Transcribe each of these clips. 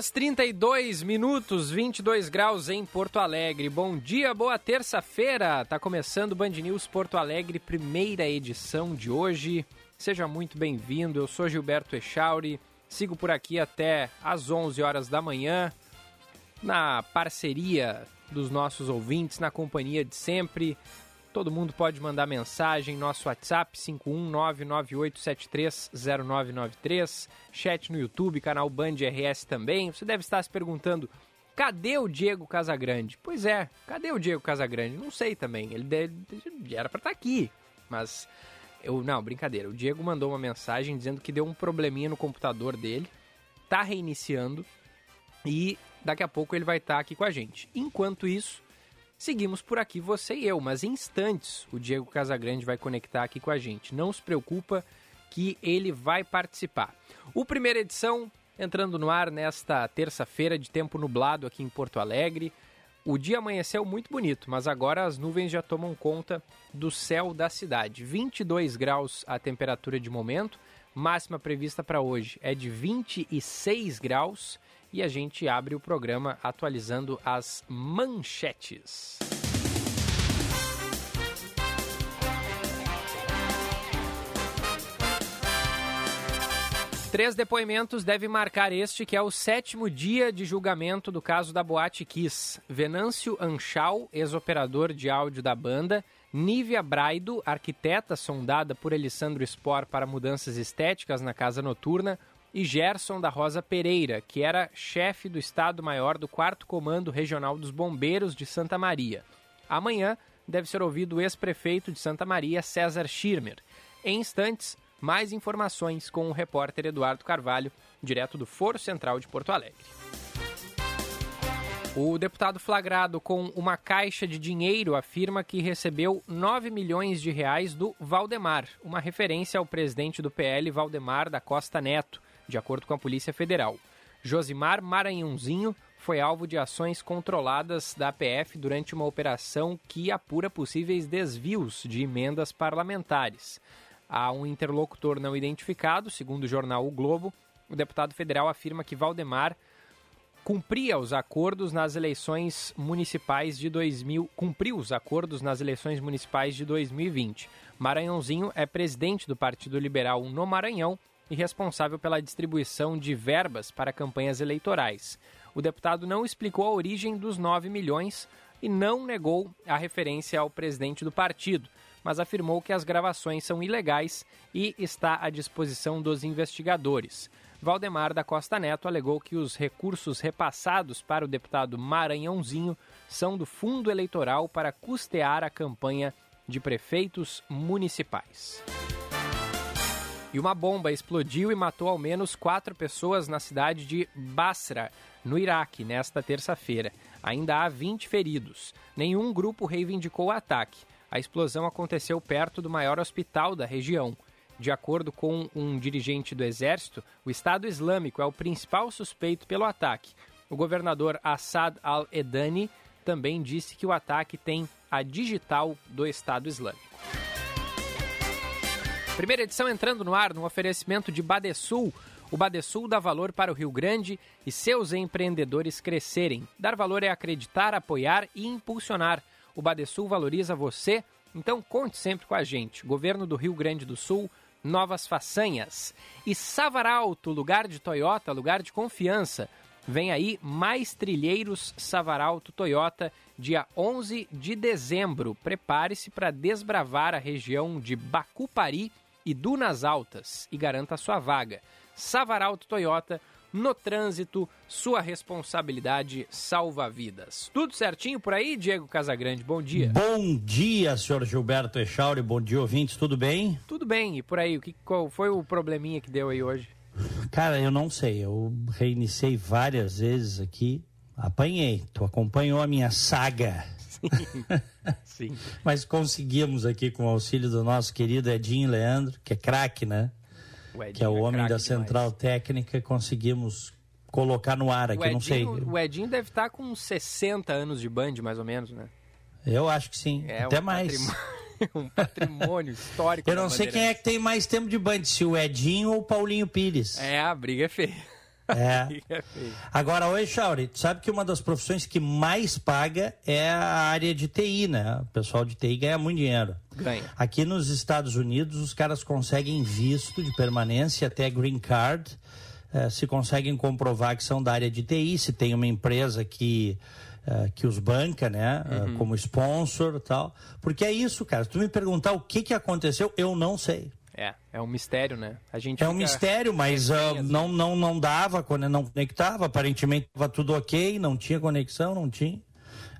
Horas 32 minutos, 22 graus em Porto Alegre. Bom dia, boa terça-feira. Tá começando o Band News Porto Alegre, primeira edição de hoje. Seja muito bem-vindo. Eu sou Gilberto Echauri. Sigo por aqui até às 11 horas da manhã, na parceria dos nossos ouvintes, na companhia de sempre. Todo mundo pode mandar mensagem, nosso WhatsApp 51998730993, chat no YouTube, canal Band RS também. Você deve estar se perguntando, cadê o Diego Casagrande? Pois é, cadê o Diego Casagrande? Não sei também, ele era para estar aqui, mas eu não, brincadeira. O Diego mandou uma mensagem dizendo que deu um probleminha no computador dele, tá reiniciando e daqui a pouco ele vai estar aqui com a gente. Enquanto isso, Seguimos por aqui, você e eu, mas em instantes o Diego Casagrande vai conectar aqui com a gente. Não se preocupa que ele vai participar. O primeira edição entrando no ar nesta terça-feira de tempo nublado aqui em Porto Alegre. O dia amanheceu muito bonito, mas agora as nuvens já tomam conta do céu da cidade. 22 graus a temperatura de momento, máxima prevista para hoje é de 26 graus e a gente abre o programa atualizando as manchetes. Três depoimentos devem marcar este, que é o sétimo dia de julgamento do caso da Boate Kiss. Venâncio Anchal, ex-operador de áudio da banda, Nívia Braido, arquiteta sondada por Alessandro Spor para mudanças estéticas na casa noturna, e Gerson da Rosa Pereira, que era chefe do Estado-Maior do 4 Comando Regional dos Bombeiros de Santa Maria. Amanhã deve ser ouvido o ex-prefeito de Santa Maria, César Schirmer. Em instantes, mais informações com o repórter Eduardo Carvalho, direto do Foro Central de Porto Alegre. O deputado flagrado com uma caixa de dinheiro afirma que recebeu 9 milhões de reais do Valdemar, uma referência ao presidente do PL, Valdemar da Costa Neto de acordo com a Polícia Federal. Josimar Maranhãozinho foi alvo de ações controladas da APF durante uma operação que apura possíveis desvios de emendas parlamentares. Há um interlocutor não identificado, segundo o jornal O Globo. O deputado federal afirma que Valdemar cumpria os acordos nas eleições municipais de 2000, cumpriu os acordos nas eleições municipais de 2020. Maranhãozinho é presidente do Partido Liberal no Maranhão e responsável pela distribuição de verbas para campanhas eleitorais. O deputado não explicou a origem dos 9 milhões e não negou a referência ao presidente do partido, mas afirmou que as gravações são ilegais e está à disposição dos investigadores. Valdemar da Costa Neto alegou que os recursos repassados para o deputado Maranhãozinho são do fundo eleitoral para custear a campanha de prefeitos municipais. E uma bomba explodiu e matou ao menos quatro pessoas na cidade de Basra, no Iraque, nesta terça-feira. Ainda há 20 feridos. Nenhum grupo reivindicou o ataque. A explosão aconteceu perto do maior hospital da região. De acordo com um dirigente do exército, o Estado Islâmico é o principal suspeito pelo ataque. O governador Assad al-Edani também disse que o ataque tem a digital do Estado Islâmico. Primeira edição entrando no ar no oferecimento de Badesul. O Badesul dá valor para o Rio Grande e seus empreendedores crescerem. Dar valor é acreditar, apoiar e impulsionar. O Badesul valoriza você, então conte sempre com a gente. Governo do Rio Grande do Sul, novas façanhas. E Savaralto, lugar de Toyota, lugar de confiança. Vem aí mais trilheiros Savaralto Toyota, dia 11 de dezembro. Prepare-se para desbravar a região de Bacupari e Dunas Altas e garanta sua vaga. Savaralto Toyota, no trânsito, sua responsabilidade salva vidas. Tudo certinho por aí, Diego Casagrande? Bom dia. Bom dia, senhor Gilberto Echauri. Bom dia, ouvintes. Tudo bem? Tudo bem. E por aí, o que, qual foi o probleminha que deu aí hoje? Cara, eu não sei. Eu reiniciei várias vezes aqui. Apanhei. Tu acompanhou a minha saga Sim. Mas conseguimos aqui com o auxílio do nosso querido Edinho Leandro, que é craque, né? que é o é homem da central demais. técnica, conseguimos colocar no ar aqui, Edinho, não sei. O Edinho deve estar tá com 60 anos de Band, mais ou menos, né? Eu acho que sim, é até um mais. Patrimônio, um patrimônio histórico. Eu não sei quem é que tem mais tempo de Band, se o Edinho ou o Paulinho Pires. É, a briga é feia. É. é Agora, oi, Chauri, tu sabe que uma das profissões que mais paga é a área de TI, né? O pessoal de TI ganha muito dinheiro. Ganha. Aqui nos Estados Unidos, os caras conseguem visto de permanência até green card eh, se conseguem comprovar que são da área de TI, se tem uma empresa que, uh, que os banca, né, eh, uhum. uh, como sponsor e tal. Porque é isso, cara. Se tu me perguntar o que, que aconteceu, eu não sei. É, é um mistério, né? A gente é um mistério, mas uh, não, não, não dava, quando não conectava. Aparentemente estava tudo ok, não tinha conexão, não tinha.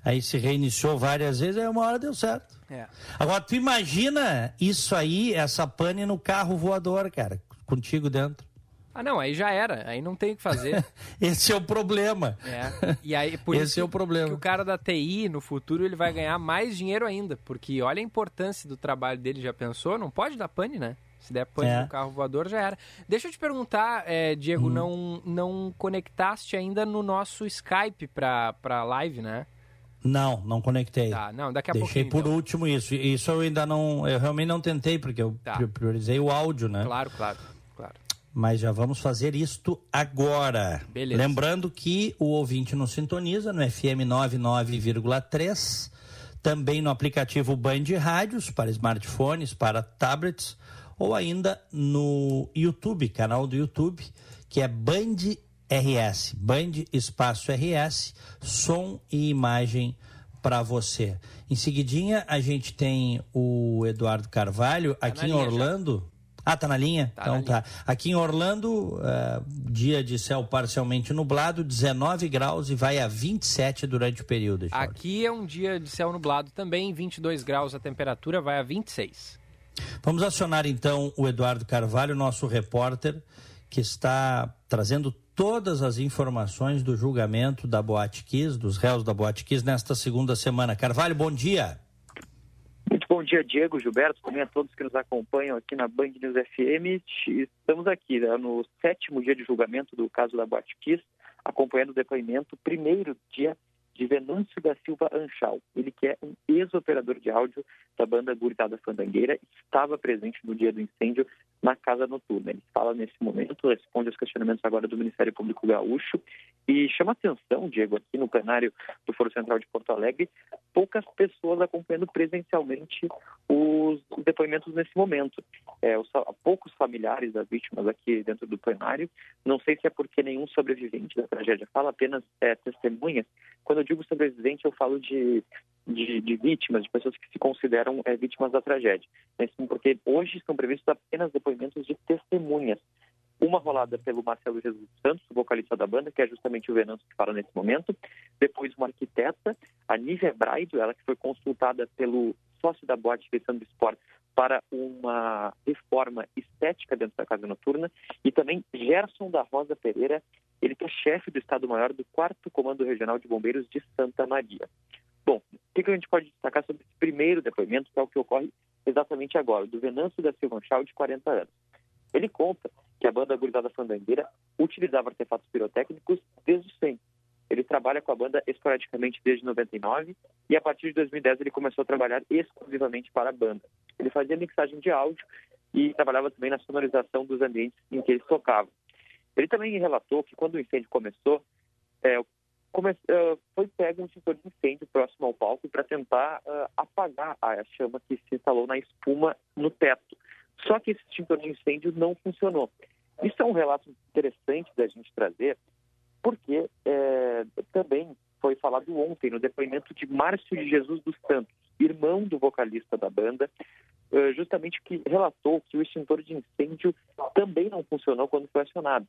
Aí se reiniciou várias vezes, aí uma hora deu certo. É. Agora, tu imagina isso aí, essa pane no carro voador, cara, contigo dentro. Ah, não, aí já era, aí não tem o que fazer. Esse é o problema. É. E aí, por Esse isso é o problema. que o cara da TI, no futuro, ele vai ganhar mais dinheiro ainda, porque olha a importância do trabalho dele, já pensou? Não pode dar pane, né? Se der pane é. no carro voador, já era. Deixa eu te perguntar, é, Diego, hum. não, não conectaste ainda no nosso Skype para pra live, né? Não, não conectei. Tá, não, daqui a Deixei por então. último isso. Isso eu ainda não, eu realmente não tentei, porque eu tá. priorizei o áudio, né? Claro, claro mas já vamos fazer isto agora. Beleza. Lembrando que o ouvinte nos sintoniza no FM 99,3, também no aplicativo Band Rádios para smartphones, para tablets, ou ainda no YouTube, canal do YouTube, que é Band RS, Band Espaço RS, som e imagem para você. Em seguidinha, a gente tem o Eduardo Carvalho, aqui em Orlando. Já. Ah, tá na linha? Tá então na tá. Linha. Aqui em Orlando, uh, dia de céu parcialmente nublado, 19 graus e vai a 27 durante o período. Charles. Aqui é um dia de céu nublado também, 22 graus a temperatura, vai a 26. Vamos acionar então o Eduardo Carvalho, nosso repórter, que está trazendo todas as informações do julgamento da Boate Kiss, dos réus da Boate Kiss, nesta segunda semana. Carvalho, bom dia. Bom dia, Diego, Gilberto, também a todos que nos acompanham aqui na Band News FM. Estamos aqui né, no sétimo dia de julgamento do caso da Boate Kiss, acompanhando o depoimento, primeiro dia de Venâncio da Silva Anchal. Ele que é um ex-operador de áudio da banda Guritada Fandangueira, estava presente no dia do incêndio na casa noturna. Ele fala nesse momento, responde aos questionamentos agora do Ministério Público Gaúcho e chama atenção, Diego, aqui no plenário do Foro Central de Porto Alegre, poucas pessoas acompanhando presencialmente os depoimentos nesse momento. É, os, poucos familiares das vítimas aqui dentro do plenário. Não sei se é porque nenhum sobrevivente da tragédia fala, apenas é, testemunhas. Quando eu digo sobrevivente, eu falo de de, de, vítimas, de pessoas que se consideram é, vítimas da tragédia. Porque hoje estão previstos apenas depoimentos de testemunhas. Uma rolada pelo Marcelo Jesus Santos, vocalista da banda, que é justamente o Venâncio que fala nesse momento. Depois uma arquiteta, a Nívia Braido, ela que foi consultada pelo sócio da boate Alessandro Sport para uma reforma estética dentro da casa noturna. E também Gerson da Rosa Pereira, ele que é chefe do Estado-Maior do 4 Comando Regional de Bombeiros de Santa Maria. Bom, o que, a gente pode destacar sobre esse primeiro depoimento, que é o que ocorre exatamente agora, do Venâncio da Silva Chau, de 40 anos. Ele conta que a banda Gurizada Fandangueira utilizava artefatos pirotécnicos desde sempre. Ele trabalha com a banda esporadicamente desde 99 e a partir de 2010 ele começou a trabalhar exclusivamente para a banda. Ele fazia mixagem de áudio e trabalhava também na sonorização dos ambientes em que eles tocavam. Ele também relatou que quando o incêndio começou, é, come, uh, foi pego um extintor de incêndio próximo ao palco para tentar uh, apagar a chama que se instalou na espuma no teto. Só que esse extintor de incêndio não funcionou. Isso é um relato interessante da gente trazer, porque é, também foi falado ontem no depoimento de Márcio de Jesus dos Santos, irmão do vocalista da banda, justamente que relatou que o extintor de incêndio também não funcionou quando foi acionado.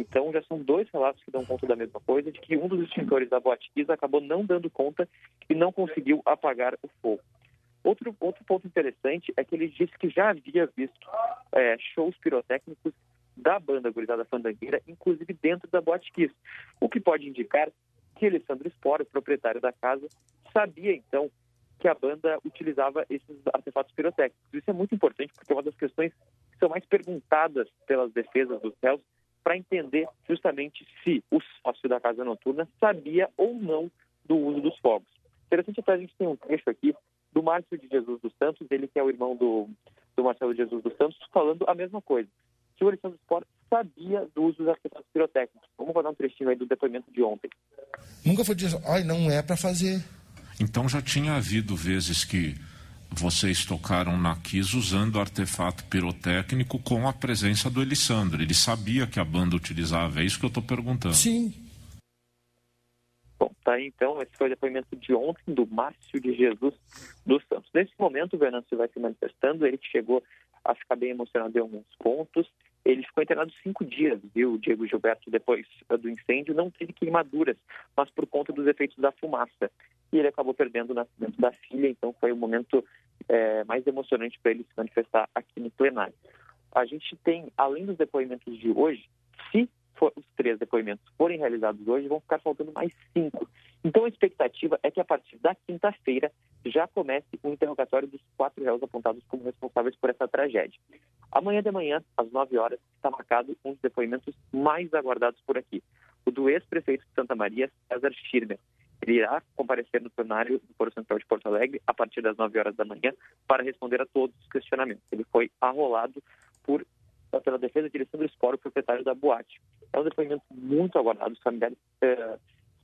Então, já são dois relatos que dão conta da mesma coisa, de que um dos extintores da Boate acabou não dando conta e não conseguiu apagar o fogo. Outro, outro ponto interessante é que ele disse que já havia visto é, shows pirotécnicos da banda Gurizada Fandangueira, inclusive dentro da Boate o que pode indicar que Alessandro Spor, proprietário da casa, sabia, então, que a banda utilizava esses artefatos pirotécnicos. Isso é muito importante porque é uma das questões que são mais perguntadas pelas defesas dos réus para entender justamente se o sócio da casa noturna sabia ou não do uso dos fogos. Interessante até a gente tem um trecho aqui do Márcio de Jesus dos Santos, ele que é o irmão do, do Marcelo de Jesus dos Santos, falando a mesma coisa. Que o Alexandre Sport sabia do uso dos artefatos pirotécnicos. Vamos rodar um trechinho aí do depoimento de ontem. Nunca foi dizer, ai, não é para fazer. Então já tinha havido vezes que vocês tocaram na Kiss usando artefato pirotécnico com a presença do Elisandro. Ele sabia que a banda utilizava, é isso que eu estou perguntando. Sim. Bom, tá aí então, esse foi o depoimento de ontem do Márcio de Jesus dos Santos. Nesse momento, o Venâncio vai se manifestando, ele chegou a ficar bem emocionado em alguns pontos. Ele ficou internado cinco dias, viu, o Diego Gilberto, depois do incêndio, não teve queimaduras, mas por conta dos efeitos da fumaça. E ele acabou perdendo o nascimento da filha, então foi o momento é, mais emocionante para ele se manifestar aqui no plenário. A gente tem, além dos depoimentos de hoje, se for, os três depoimentos forem realizados hoje, vão ficar faltando mais cinco. Então a expectativa é que a partir da quinta-feira já comece o interrogatório dos quatro réus apontados como responsáveis por essa tragédia. Amanhã de manhã, às 9 horas, está marcado um dos depoimentos mais aguardados por aqui, o do ex-prefeito de Santa Maria, César Schirmer. Ele irá comparecer no plenário do Foro Central de Porto Alegre a partir das 9 horas da manhã para responder a todos os questionamentos. Ele foi arrolado por, pela defesa de Alessandro Sporo, proprietário da boate. É um depoimento muito aguardado, os familiares eh,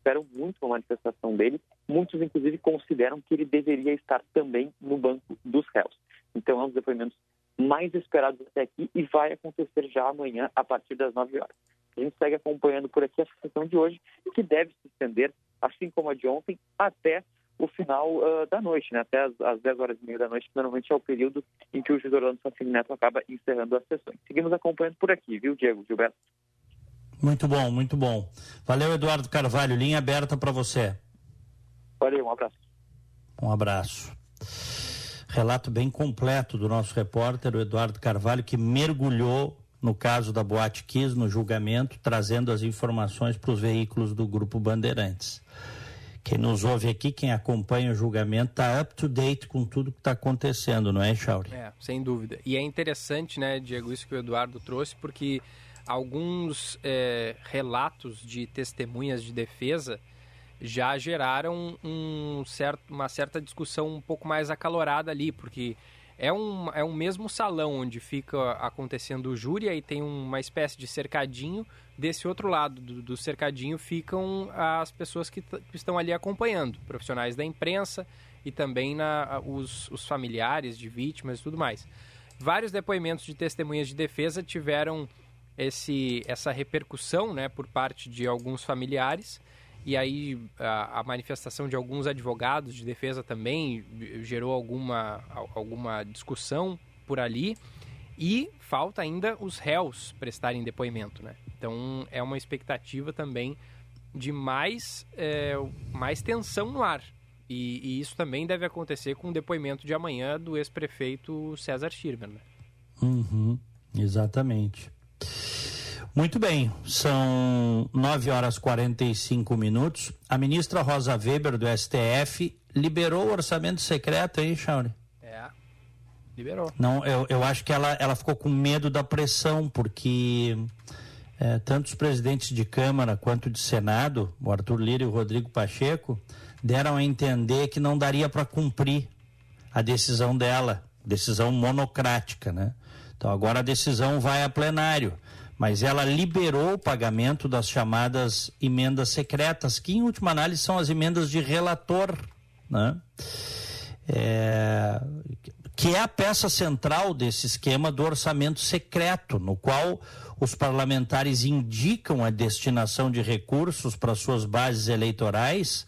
esperam muito uma manifestação dele. Muitos, inclusive, consideram que ele deveria estar também no banco dos réus. Então, é um dos depoimentos mais esperados até aqui e vai acontecer já amanhã, a partir das 9 horas. A gente segue acompanhando por aqui a sessão de hoje, que deve se estender, assim como a de ontem, até o final uh, da noite, né? até as, as 10 horas e meia da noite, que normalmente é o período em que o juiz Orlando Santini Neto acaba encerrando as sessões. Seguimos acompanhando por aqui, viu, Diego, Gilberto? Muito bom, muito bom. Valeu, Eduardo Carvalho. Linha aberta para você. Valeu, um abraço. Um abraço. Relato bem completo do nosso repórter, o Eduardo Carvalho, que mergulhou no caso da Boate Kiss, no julgamento, trazendo as informações para os veículos do Grupo Bandeirantes. Quem nos ouve aqui, quem acompanha o julgamento, está up to date com tudo que está acontecendo, não é, Chauri? É, sem dúvida. E é interessante, né, Diego, isso que o Eduardo trouxe, porque alguns é, relatos de testemunhas de defesa já geraram um certo, uma certa discussão um pouco mais acalorada ali, porque é um, é um mesmo salão onde fica acontecendo o júri, aí tem uma espécie de cercadinho. Desse outro lado do, do cercadinho ficam as pessoas que, que, estão ali acompanhando, profissionais da imprensa e também na, os, os familiares de vítimas e tudo mais. Vários depoimentos de testemunhas de defesa tiveram esse, essa repercussão né, por parte de alguns familiares. E aí a, a, manifestação de alguns advogados de defesa também gerou alguma, alguma discussão por ali. E falta ainda os réus prestarem depoimento, né? Então é uma expectativa também de mais, é, mais tensão no ar. E, e, isso também deve acontecer com o depoimento de amanhã do ex-prefeito César Schirmer, né? Uhum, exatamente. Muito bem, são 9 horas 45 minutos. A ministra Rosa Weber, do STF, liberou o orçamento secreto aí, Chauri? É, liberou. Não, eu, eu acho que ela, ela ficou com medo da pressão, porque é, tanto os presidentes de Câmara quanto de Senado, o Arthur Lira e o Rodrigo Pacheco, deram a entender que não daria para cumprir a decisão dela, decisão monocrática, né? Então agora a decisão vai a plenário mas ela liberou o pagamento das chamadas emendas secretas, que em última análise são as emendas de relator, né? É, que é a peça central desse esquema do orçamento secreto, no qual os parlamentares indicam a destinação de recursos para suas bases eleitorais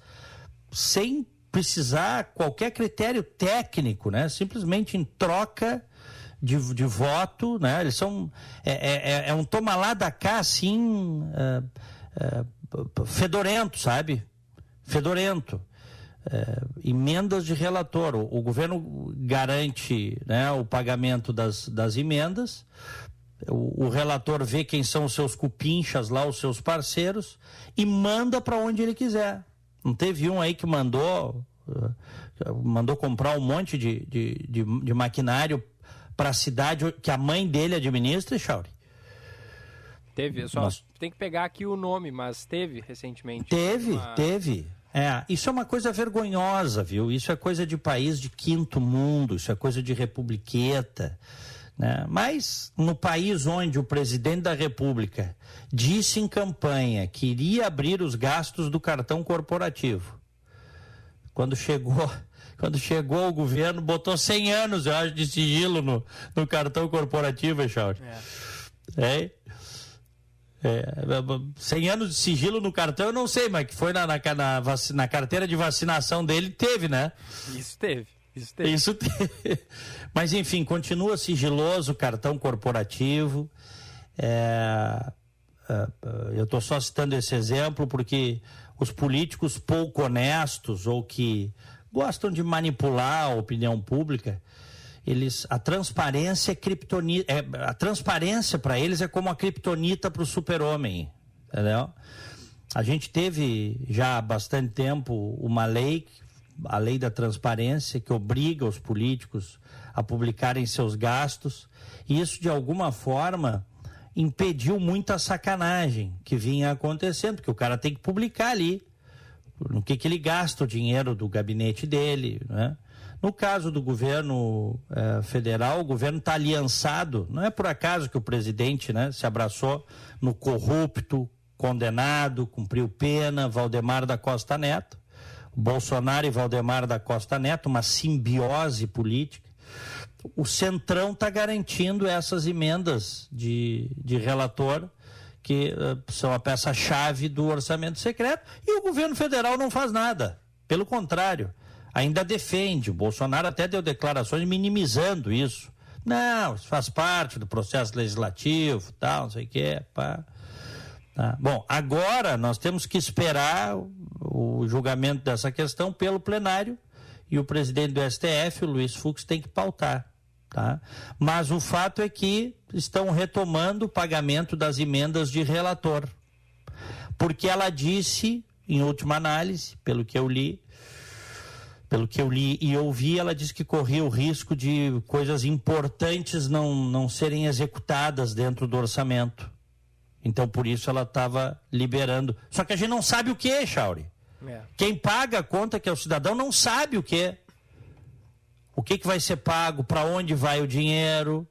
sem precisar qualquer critério técnico, né? Simplesmente em troca de, de voto, né? Eles são é, é, é, é um toma lá da cá assim é, é, fedorento, sabe? Fedorento. Emendas de relator. O, o, governo garante né, o pagamento das, das emendas. O, o, relator vê quem são os seus cupinchas lá, os seus parceiros, e manda para onde ele quiser. Não teve um aí que mandou mandou comprar um monte de, de, de, de maquinário para a cidade que a mãe dele administra, Chauri? Teve, só Nós... tem que pegar aqui o nome, mas teve recentemente. Teve, uma... teve. É, isso é uma coisa vergonhosa, viu? Isso é coisa de país de quinto mundo, isso é coisa de republiqueta. Né? Mas no país onde o presidente da República disse em campanha que iria abrir os gastos do cartão corporativo, quando chegou quando chegou o governo, botou 100 anos, eu acho, de sigilo no, no cartão corporativo, Echauri. É. é. É, 100 anos de sigilo no cartão, eu não sei, mas que foi na, na, na, na carteira de vacinação dele, teve, né? Isso teve. Isso teve. Isso teve. Mas, enfim, continua sigiloso o cartão corporativo. É, é, eu estou só citando esse exemplo porque os políticos pouco honestos ou que gostam de manipular a opinião pública, eles a transparência é criptonita, é, a transparência para eles é como a criptonita para o super-homem, entendeu? A gente teve já há bastante tempo uma lei, a lei da transparência, que obriga os políticos a publicarem seus gastos, e isso de alguma forma impediu muita sacanagem que vinha acontecendo, porque o cara tem que publicar ali no que, que ele gasta o dinheiro do gabinete dele. Né? No caso do governo eh, federal, o governo está aliançado. Não é por acaso que o presidente né, se abraçou no corrupto, condenado, cumpriu pena, Valdemar da Costa Neto. Bolsonaro e Valdemar da Costa Neto, uma simbiose política. O Centrão está garantindo essas emendas de, de relator que uh, são a peça-chave do orçamento secreto, e o governo federal não faz nada. Pelo contrário, ainda defende. O Bolsonaro até deu declarações minimizando isso. Não, isso faz parte do processo legislativo, tal, não sei o quê. Pá. Tá. Bom, agora nós temos que esperar o julgamento dessa questão pelo plenário e o presidente do STF, o Luiz Fux, tem que pautar. Tá? Mas o fato é que estão retomando o pagamento das emendas de relator. Porque ela disse, em última análise, pelo que eu li, pelo que eu li e ouvi, ela disse que corria o risco de coisas importantes não, não serem executadas dentro do orçamento. Então, por isso, ela estava liberando. Só que a gente não sabe o que, é, Chauri. É. Quem paga a conta, que é o cidadão, não sabe o que. O que, que vai ser pago, para onde vai o dinheiro.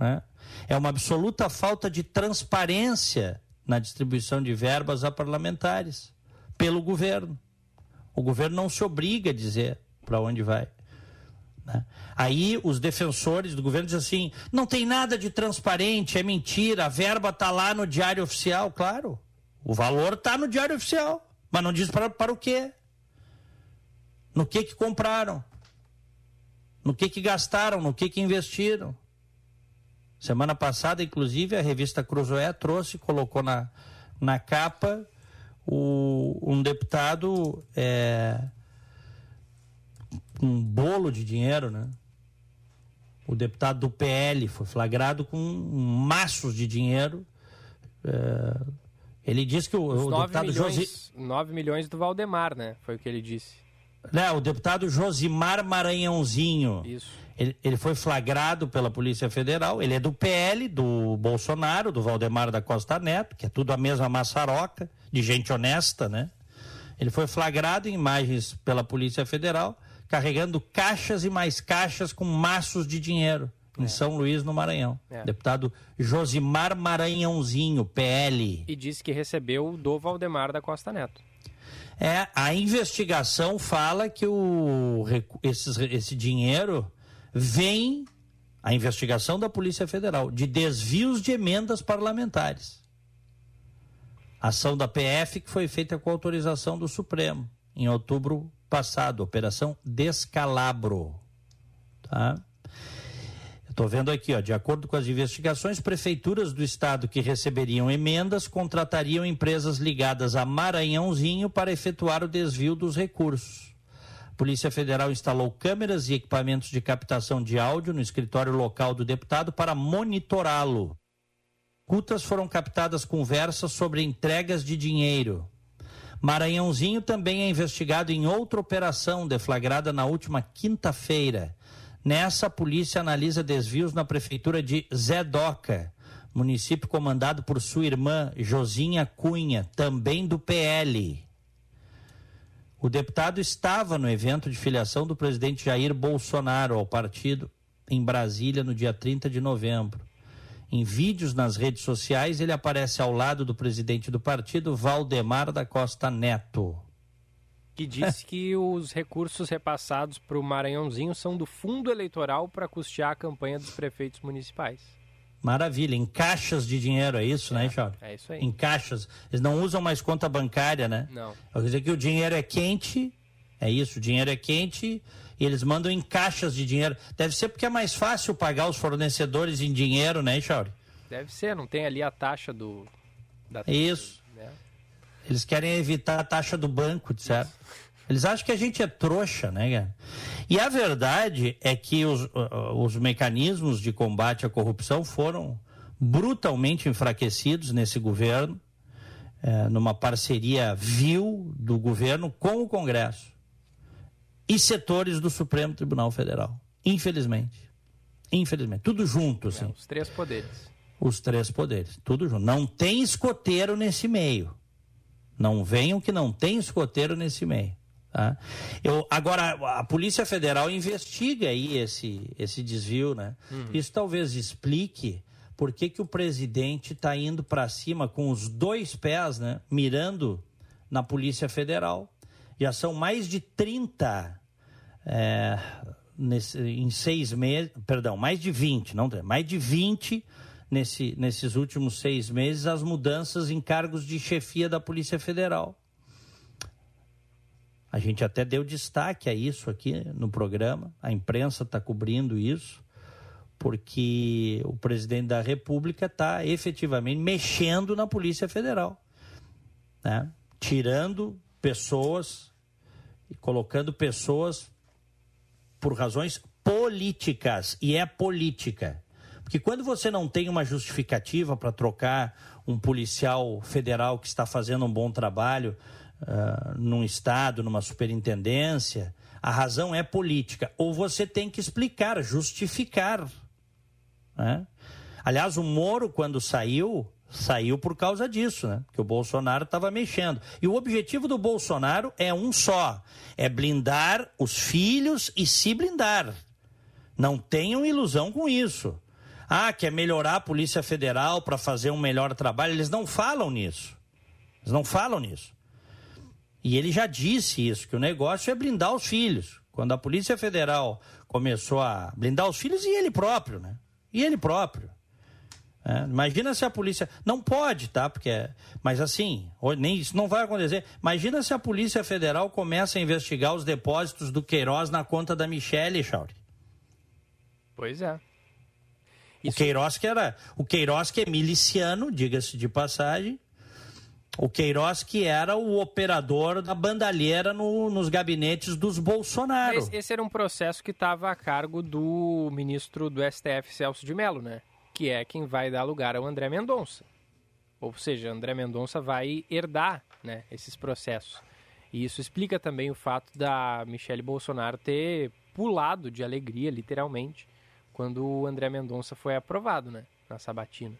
Né? É uma absoluta falta de transparência na distribuição de verbas a parlamentares pelo governo. O governo não se obriga a dizer para onde vai. Né? Aí os defensores do governo dizem assim: não tem nada de transparente, é mentira, a verba está lá no diário oficial. Claro, o valor está no diário oficial, mas não diz para, para o quê. No que, que compraram no que, que gastaram, no que, que investiram. Semana passada, inclusive, a revista Cruzoé trouxe, colocou na, na capa o, um deputado é, um bolo de dinheiro, né? O deputado do PL foi flagrado com maços de dinheiro. É, ele disse que o, o deputado milhões, Josi... 9 milhões do Valdemar, né? Foi o que ele disse. Né, o deputado Josimar Maranhãozinho. Isso. Ele, ele, foi flagrado pela Polícia Federal. Ele é do PL, do Bolsonaro, do Valdemar da Costa Neto, que é tudo a mesma maçaroca, de gente honesta, né? Ele foi flagrado em imagens pela Polícia Federal, carregando caixas e mais caixas com maços de dinheiro em é. São Luís, no Maranhão. É. Deputado Josimar Maranhãozinho, PL. E disse que recebeu do Valdemar da Costa Neto. É, a investigação fala que o, esses, esse dinheiro vem, a investigação da Polícia Federal, de desvios de emendas parlamentares. Ação da PF que foi feita com autorização do Supremo, em outubro passado, Operação Descalabro. Tá? Estou vendo aqui, ó, de acordo com as investigações, prefeituras do estado que receberiam emendas contratariam empresas ligadas a Maranhãozinho para efetuar o desvio dos recursos. A Polícia Federal instalou câmeras e equipamentos de captação de áudio no escritório local do deputado para monitorá-lo. Cultas foram captadas conversas sobre entregas de dinheiro. Maranhãozinho também é investigado em outra operação deflagrada na última quinta-feira. Nessa, a polícia analisa desvios na prefeitura de Zé Doca, município comandado por sua irmã Josinha Cunha, também do PL. O deputado estava no evento de filiação do presidente Jair Bolsonaro ao partido em Brasília no dia 30 de novembro. Em vídeos nas redes sociais, ele aparece ao lado do presidente do partido, Valdemar da Costa Neto. Que disse que os recursos repassados para o Maranhãozinho são do fundo eleitoral para custear a campanha dos prefeitos municipais. Maravilha, em caixas de dinheiro, é isso, é, né, Charles? É isso aí. Em caixas. Eles não usam mais conta bancária, né? Não. Quer dizer que o dinheiro é quente, é isso, o dinheiro é quente e eles mandam em caixas de dinheiro. Deve ser porque é mais fácil pagar os fornecedores em dinheiro, né, Chauri? Deve ser, não tem ali a taxa do. Da, isso. Eles querem evitar a taxa do banco, certo? Eles acham que a gente é trouxa, né, cara? E a verdade é que os, os mecanismos de combate à corrupção foram brutalmente enfraquecidos nesse governo, é, numa parceria vil do governo com o Congresso e setores do Supremo Tribunal Federal. Infelizmente. Infelizmente. Tudo junto, assim. É, os três poderes. Os três poderes. Tudo junto. Não tem escoteiro nesse meio. Não venham que não tem escoteiro nesse meio. Tá? Eu, agora, a Polícia Federal investiga aí esse, esse desvio, né? Uhum. Isso talvez explique por que, que o presidente está indo para cima com os dois pés, né? Mirando na Polícia Federal. Já são mais de 30 é, nesse, em seis meses, perdão, mais de 20, não mais de 20 nesse, nesses últimos seis meses as mudanças em cargos de chefia da Polícia Federal. A gente até deu destaque a isso aqui no programa, a imprensa está cobrindo isso, porque o presidente da República está efetivamente mexendo na Polícia Federal, né? tirando pessoas e colocando pessoas por razões políticas, e é política. Porque quando você não tem uma justificativa para trocar um policial federal que está fazendo um bom trabalho uh, num estado, numa superintendência, a razão é política. Ou você tem que explicar, justificar. Né? Aliás, o Moro, quando saiu, saiu por causa disso, né? Que o Bolsonaro estava mexendo. E o objetivo do Bolsonaro é um só: é blindar os filhos e se blindar. Não tenham ilusão com isso. Ah, quer melhorar a Polícia Federal para fazer um melhor trabalho. Eles não falam nisso. Eles não falam nisso. E ele já disse isso, que o negócio é blindar os filhos. Quando a Polícia Federal começou a blindar os filhos, e ele próprio, né? E ele próprio. É, imagina se a polícia. Não pode, tá? Porque. Mas assim, nem isso não vai acontecer. Imagina se a Polícia Federal começa a investigar os depósitos do Queiroz na conta da Michelle, Chauri. Pois é. Isso... O Queiroz que era. O Queiroz que é miliciano, diga-se de passagem. O Queiroz que era o operador da bandalheira no, nos gabinetes dos Bolsonaro. Esse, esse era um processo que estava a cargo do ministro do STF, Celso de Mello, né? Que é quem vai dar lugar ao André Mendonça. Ou seja, André Mendonça vai herdar né, esses processos. E isso explica também o fato da Michelle Bolsonaro ter pulado de alegria, literalmente, quando o André Mendonça foi aprovado, né? Na sabatina.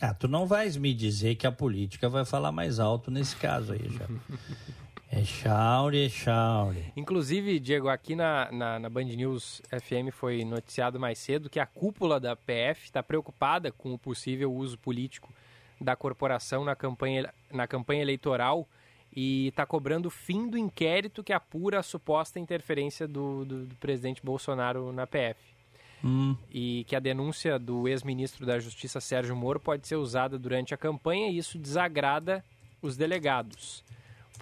Ah, tu não vais me dizer que a política vai falar mais alto nesse caso aí, já. É Chauri, é Chauri. Inclusive, Diego, aqui na, na, na, Band News FM foi noticiado mais cedo que a cúpula da PF está preocupada com o possível uso político da corporação na campanha, na campanha eleitoral e está cobrando o fim do inquérito que apura a suposta interferência do, do, do presidente Bolsonaro na PF. Hum. E que a denúncia do ex-ministro da Justiça Sérgio Moro pode ser usada durante a campanha e isso desagrada os delegados.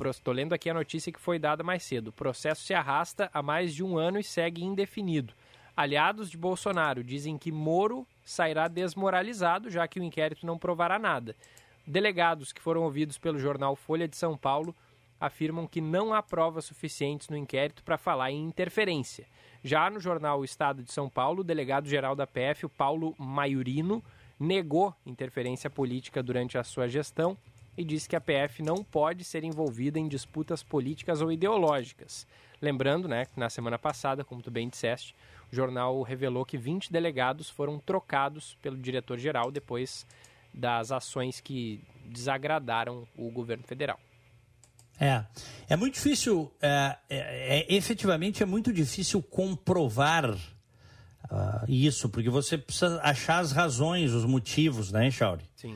Estou lendo aqui a notícia que foi dada mais cedo. O processo se arrasta há mais de um ano e segue indefinido. Aliados de Bolsonaro dizem que Moro sairá desmoralizado, já que o inquérito não provará nada. Delegados que foram ouvidos pelo jornal Folha de São Paulo afirmam que não há provas suficientes no inquérito para falar em interferência. Já no jornal o Estado de São Paulo, o delegado-geral da PF, o Paulo Maiorino, negou interferência política durante a sua gestão e disse que a PF não pode ser envolvida em disputas políticas ou ideológicas. Lembrando, né, que na semana passada, como tu bem disseste, o jornal revelou que 20 delegados foram trocados pelo diretor-geral depois das ações que desagradaram o governo federal. É, é muito difícil, é, é, é efetivamente é muito difícil comprovar uh, isso, porque você precisa achar as razões, os motivos, né, Chauri? Sim.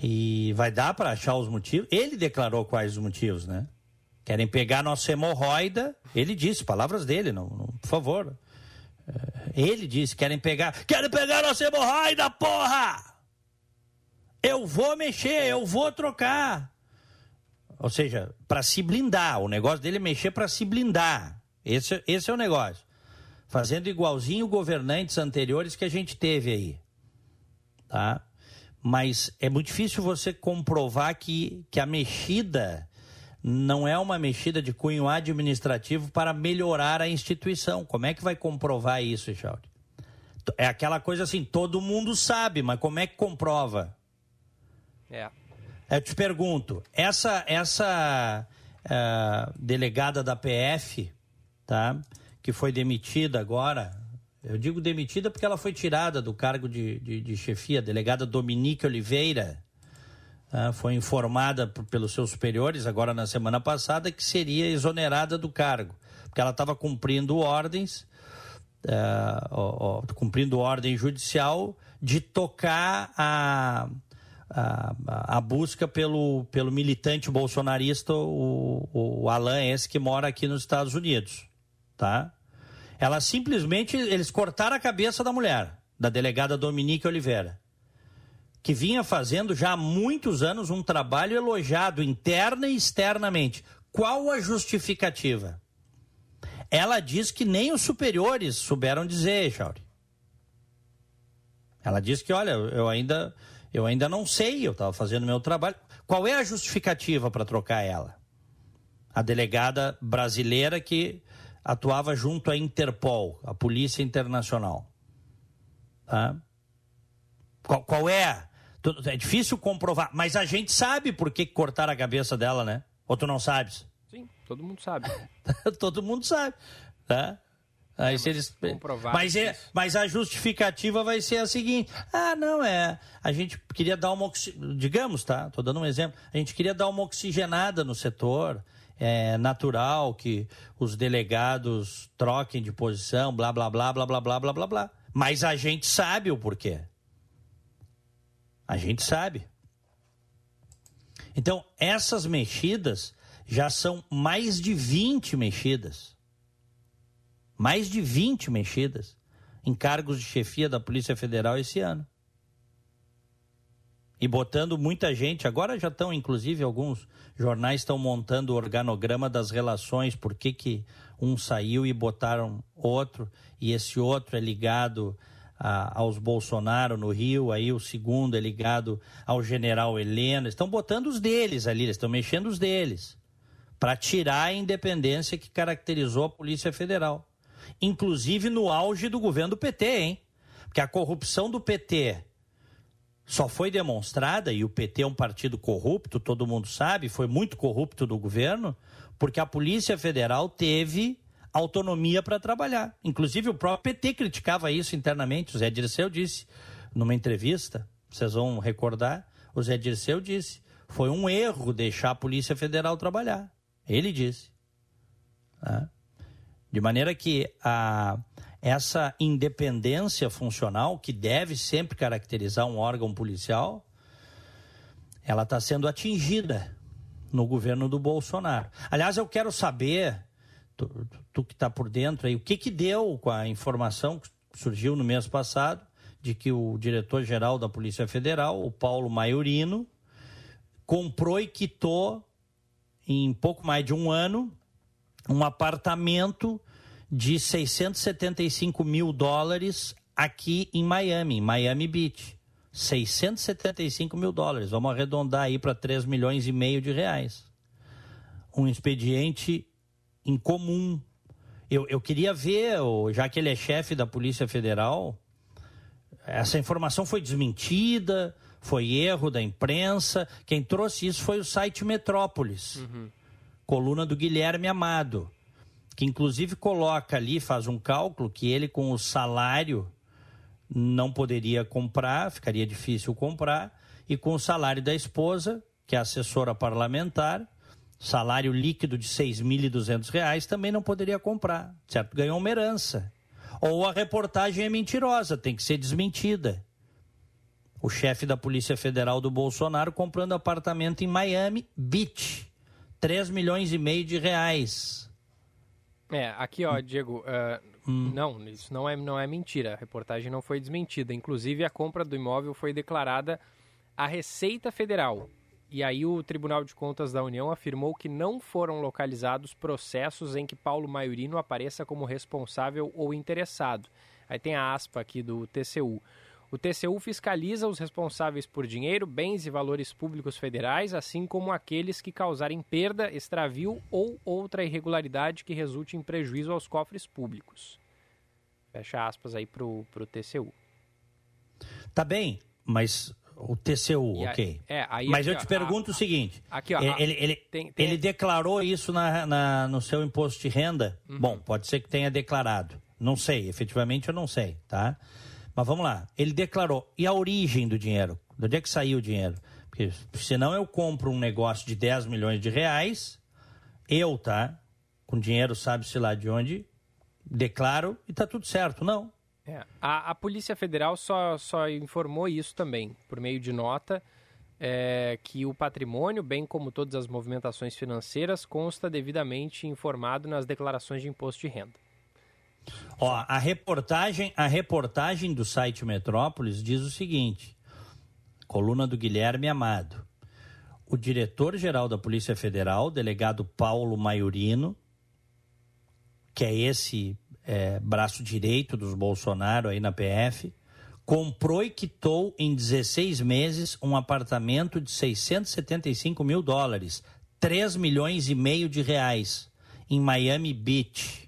E vai dar para achar os motivos. Ele declarou quais os motivos, né? Querem pegar nossa hemorroida. Ele disse, palavras dele, não, não por favor. É, ele disse, querem pegar. Querem pegar nossa hemorroida, porra! Eu vou mexer, eu vou trocar. Ou seja, para se blindar. O negócio dele é mexer para se blindar. Esse, esse é o negócio. Fazendo igualzinho governantes anteriores que a gente teve aí. Tá? Mas é muito difícil você comprovar que, que a mexida não é uma mexida de cunho administrativo para melhorar a instituição. Como é que vai comprovar isso, Charles? É aquela coisa assim, todo mundo sabe, mas como é que comprova? É. Eu te pergunto, essa essa uh, delegada da PF, tá, que foi demitida agora, eu digo demitida porque ela foi tirada do cargo de, de, de chefia, a delegada Dominique Oliveira, tá, foi informada pelos seus superiores agora na semana passada que seria exonerada do cargo, porque ela estava cumprindo ordens, uh, ó, ó, cumprindo ordem judicial de tocar a a, a, busca pelo, pelo militante bolsonarista, o, o Alan, esse que mora aqui nos Estados Unidos, tá? Ela simplesmente, eles cortaram a cabeça da mulher, da delegada Dominique Oliveira, que vinha fazendo já há muitos anos um trabalho elogiado interna e externamente. Qual a justificativa? Ela diz que nem os superiores souberam dizer, Jauri. Ela diz que, olha, eu ainda eu ainda não sei, eu estava fazendo meu trabalho. Qual é a justificativa para trocar ela? A delegada brasileira que atuava junto à Interpol, a Polícia Internacional. Tá? Qual, qual, é? É difícil comprovar, mas a gente sabe por que cortaram a cabeça dela, né? Ou tu não sabes? Sim, todo mundo sabe. todo mundo sabe. Tá? Aí é, se eles mas é, mas a justificativa vai ser a seguinte: ah, não é, a gente queria dar uma digamos, tá? Tô dando um exemplo. A gente queria dar uma oxigenada no setor. É natural que os delegados troquem de posição, blá blá blá blá blá blá blá blá blá. Mas a gente sabe o porquê. A gente sabe. Então, essas mexidas já são mais de 20 mexidas mais de 20 mexidas em cargos de chefia da Polícia Federal esse ano. E botando muita gente, agora já estão, inclusive, alguns jornais estão montando o organograma das relações, por que, que um saiu e botaram outro, e esse outro é ligado a, aos Bolsonaro no Rio, aí o segundo é ligado ao general Helena. Estão botando os deles ali, eles estão mexendo os deles, para tirar a independência que caracterizou a Polícia Federal inclusive no auge do governo do PT, hein? Porque a corrupção do PT só foi demonstrada, e o PT é um partido corrupto, todo mundo sabe, foi muito corrupto do governo, porque a Polícia Federal teve autonomia para trabalhar. Inclusive o próprio PT criticava isso internamente. O Zé Dirceu disse numa entrevista, vocês vão recordar, o Zé Dirceu disse, foi um erro deixar a Polícia Federal trabalhar. Ele disse. Né? De maneira que a, essa independência funcional, que deve sempre caracterizar um órgão policial, ela está sendo atingida no governo do Bolsonaro. Aliás, eu quero saber, tu, tu que está por dentro aí, o que, que deu com a informação que surgiu no mês passado de que o diretor-geral da Polícia Federal, o Paulo Maiorino, comprou e quitou em pouco mais de um ano um apartamento de 675 mil dólares aqui em Miami, Miami Beach. 675 mil dólares. Vamos arredondar aí para 3 milhões e meio de reais. Um expediente incomum. Eu, eu queria ver, já que ele é chefe da Polícia Federal, essa informação foi desmentida, foi erro da imprensa. Quem trouxe isso foi o site Metrópolis, uhum. Coluna do Guilherme Amado, que inclusive coloca ali, faz um cálculo que ele com o salário não poderia comprar, ficaria difícil comprar, e com o salário da esposa, que é assessora parlamentar, salário líquido de R$ 6.200, também não poderia comprar, certo? Ganhou uma herança. Ou a reportagem é mentirosa, tem que ser desmentida. O chefe da Polícia Federal do Bolsonaro comprando apartamento em Miami Beach. 3 milhões e meio de reais. É, aqui ó, Diego, uh, hum. não, isso não é, não é mentira. A reportagem não foi desmentida. Inclusive, a compra do imóvel foi declarada à Receita Federal. E aí o Tribunal de Contas da União afirmou que não foram localizados processos em que Paulo Maiorino apareça como responsável ou interessado. Aí tem a aspa aqui do TCU. O TCU fiscaliza os responsáveis por dinheiro, bens e valores públicos federais, assim como aqueles que causarem perda, extravio ou outra irregularidade que resulte em prejuízo aos cofres públicos. Fecha aspas aí pro, pro TCU. Tá bem, mas o TCU, ok. é, aí, Mas aqui, eu te ó, pergunto a, o seguinte: aqui, ó, ele, ele, tem, tem... ele declarou isso na, na, no seu imposto de renda? Uhum. Bom, pode ser que tenha declarado. Não sei, efetivamente eu não sei, tá? Mas vamos lá. Ele declarou. E a origem do dinheiro? De onde é que saiu o dinheiro? Porque senão eu compro um negócio de 10 milhões de reais, eu, tá? Com dinheiro, sabe-se lá de onde, declaro e tá tudo certo. Não. É, a, a, Polícia Federal só, só informou isso também, por meio de nota, é, que o patrimônio, bem como todas as movimentações financeiras, consta devidamente informado nas declarações de imposto de renda. Ó, a reportagem, a reportagem do site Metrópolis diz o seguinte: coluna do Guilherme Amado. O diretor-geral da Polícia Federal, delegado Paulo Maiorino, que é esse é, braço direito dos Bolsonaro aí na PF, comprou e quitou em 16 meses um apartamento de 675 mil dólares, 3 milhões e meio de reais, em Miami Beach.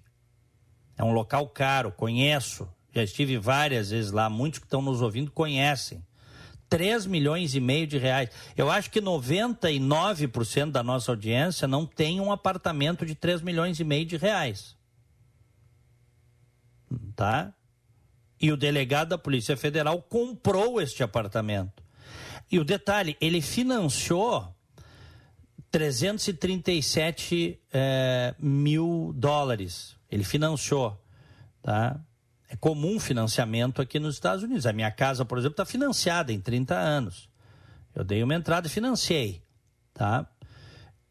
É um local caro, conheço, já estive várias vezes lá, muitos que estão nos ouvindo conhecem. 3 milhões e meio de reais. Eu acho que 99% da nossa audiência não tem um apartamento de 3 milhões e meio de reais tá? E o delegado da Polícia Federal comprou este apartamento. E o detalhe, ele financiou 337 é, mil dólares. Ele financiou, tá? É comum financiamento aqui nos Estados Unidos. A minha casa, por exemplo, está financiada em 30 anos. Eu dei uma entrada e financiei, tá?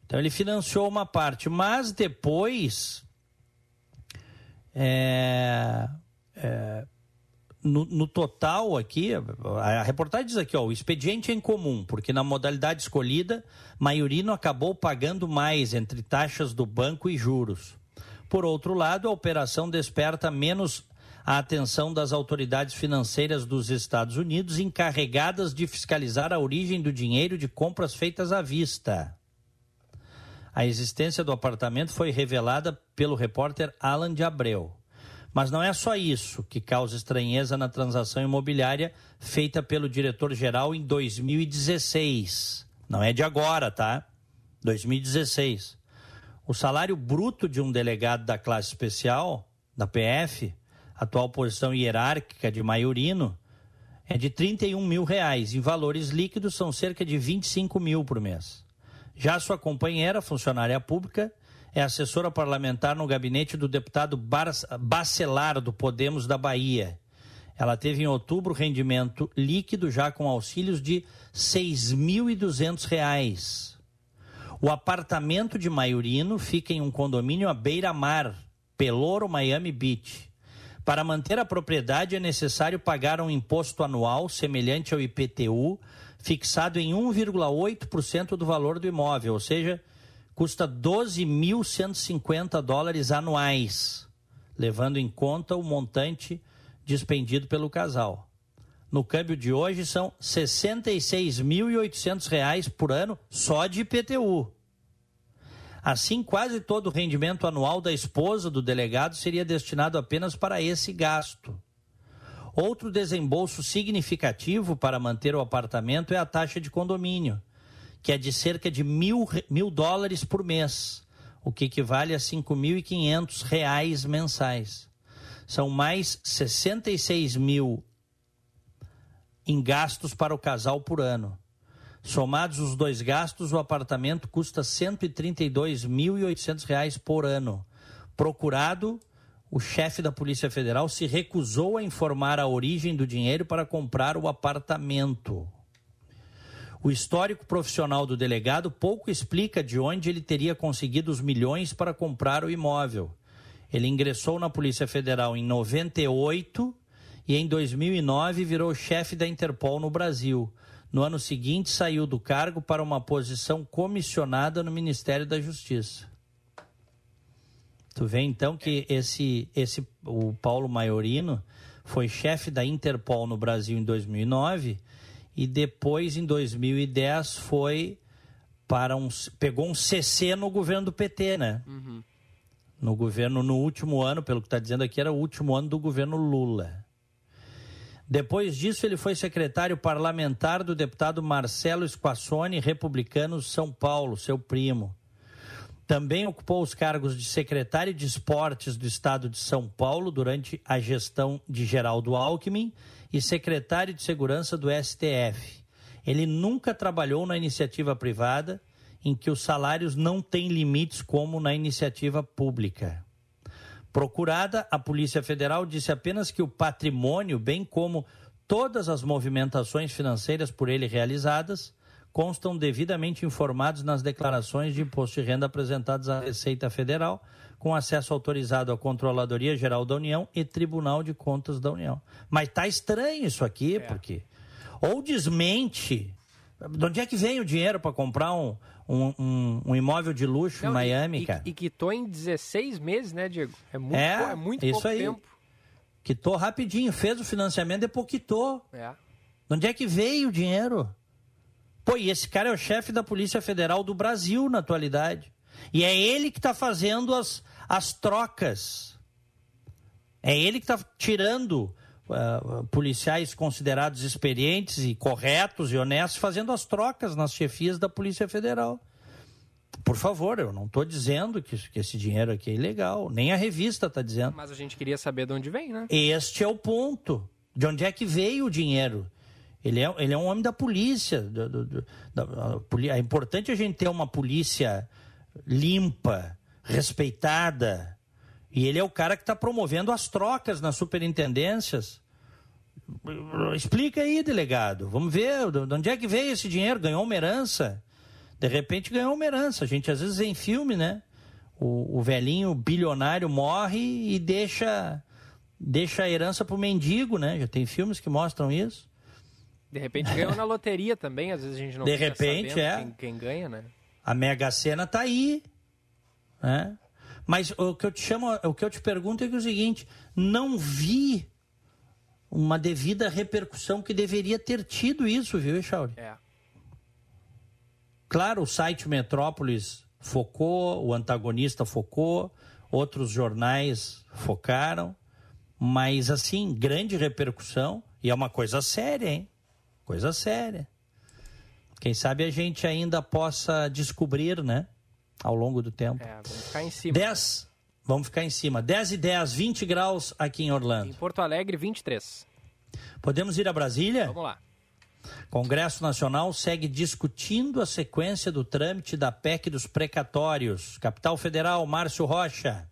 Então ele financiou uma parte, mas depois é, é, no, no, total aqui, a, reportagem diz aqui, ó, o expediente é em comum, porque na modalidade escolhida, Maiorino acabou pagando mais entre taxas do banco e juros. Por outro lado, a operação desperta menos a atenção das autoridades financeiras dos Estados Unidos encarregadas de fiscalizar a origem do dinheiro de compras feitas à vista. A existência do apartamento foi revelada pelo repórter Alan de Abreu. Mas não é só isso que causa estranheza na transação imobiliária feita pelo diretor-geral em 2016. Não é de agora, tá? 2016. O salário bruto de um delegado da classe especial, da PF, atual posição hierárquica de Maiorino, é de 31 mil reais. Em valores líquidos, são cerca de 25 mil por mês. Já sua companheira, funcionária pública, é assessora parlamentar no gabinete do deputado Bacelar, do Podemos da Bahia. Ela teve em outubro rendimento líquido já com auxílios de R$ 6.200. O apartamento de Maiorino fica em um condomínio à beira-mar, Pelouro, Miami Beach. Para manter a propriedade é necessário pagar um imposto anual semelhante ao IPTU fixado em 1,8% do valor do imóvel, ou seja, custa 12.150 dólares anuais, levando em conta o montante despendido pelo casal. No câmbio de hoje são R$ 66.800 por ano só de IPTU. Assim, quase todo o rendimento anual da esposa do delegado seria destinado apenas para esse gasto. Outro desembolso significativo para manter o apartamento é a taxa de condomínio, que é de cerca de mil, mil dólares por mês, o que equivale a 5.500 reais mensais. São mais 66 mil em gastos para o casal por ano. Somados os dois gastos, o apartamento custa R$ 132.800 por ano. Procurado, o chefe da Polícia Federal se recusou a informar a origem do dinheiro para comprar o apartamento. O histórico profissional do delegado pouco explica de onde ele teria conseguido os milhões para comprar o imóvel. Ele ingressou na Polícia Federal em 98 e em 2009 virou chefe da Interpol no Brasil. No ano seguinte, saiu do cargo para uma posição comissionada no Ministério da Justiça. Tu vê então que esse, esse o Paulo Maiorino foi chefe da Interpol no Brasil em 2009 e depois em 2010 foi para um pegou um CC no governo do PT, né? Uhum. No governo no último ano, pelo que está dizendo aqui, era o último ano do governo Lula. Depois disso, ele foi secretário parlamentar do deputado Marcelo Squassoni, republicano São Paulo, seu primo. Também ocupou os cargos de secretário de Esportes do Estado de São Paulo durante a gestão de Geraldo Alckmin e secretário de Segurança do STF. Ele nunca trabalhou na iniciativa privada, em que os salários não têm limites como na iniciativa pública. Procurada, a Polícia Federal disse apenas que o patrimônio, bem como todas as movimentações financeiras por ele realizadas, constam devidamente informados nas declarações de imposto de renda apresentadas à Receita Federal, com acesso autorizado à Controladoria Geral da União e Tribunal de Contas da União. Mas tá estranho isso aqui, é. porque ou desmente. De onde é que vem o dinheiro para comprar um, um, um, um imóvel de luxo Não, em Miami, e, cara. E, e quitou em 16 meses, né, Diego? É muito, é, é muito isso pouco aí. tempo. Quitou rapidinho, fez o financiamento, depois quitou. É. De onde é que veio o dinheiro? Pô, e esse cara é o chefe da Polícia Federal do Brasil na atualidade. E é ele que está fazendo as, as trocas. É ele que está tirando uh, policiais considerados experientes e corretos e honestos fazendo as trocas nas chefias da Polícia Federal. Por favor, eu não estou dizendo que, que, esse dinheiro aqui é ilegal, nem a revista está dizendo. Mas a gente queria saber de onde vem, né? Este é o ponto. De onde é que veio o dinheiro? Ele é, ele é um homem da polícia. Do, do, do, da, é importante a gente ter uma polícia limpa, respeitada, e ele é o cara que está promovendo as trocas nas superintendências. Explica aí, delegado. Vamos ver de onde é que veio esse dinheiro. Ganhou uma herança. De repente ganhou uma herança. A gente às vezes vê em filme, né? O, o velhinho bilionário morre e deixa, deixa a herança para o mendigo, né? Já tem filmes que mostram isso. De repente ganhou na loteria também, às vezes a gente não De repente, é. Quem, quem, ganha, né? A Mega Sena tá aí. Né? Mas o que eu te chamo, o que eu te pergunto é, que é o seguinte: não vi uma devida repercussão que deveria ter tido isso, viu, Echauri? É. Claro, o site Metrópolis focou, o antagonista focou, outros jornais focaram, mas assim, grande repercussão, e é uma coisa séria, hein? Coisa séria. Quem sabe a gente ainda possa descobrir, né? ao longo do tempo. É, vamos ficar em cima. 10, vamos ficar em cima. 10 e 10, 20 graus aqui em Orlando. Em Porto Alegre, 23. Podemos ir a Brasília? Vamos lá. Congresso Nacional segue discutindo a sequência do trâmite da PEC dos precatórios. Capital Federal, Márcio Rocha.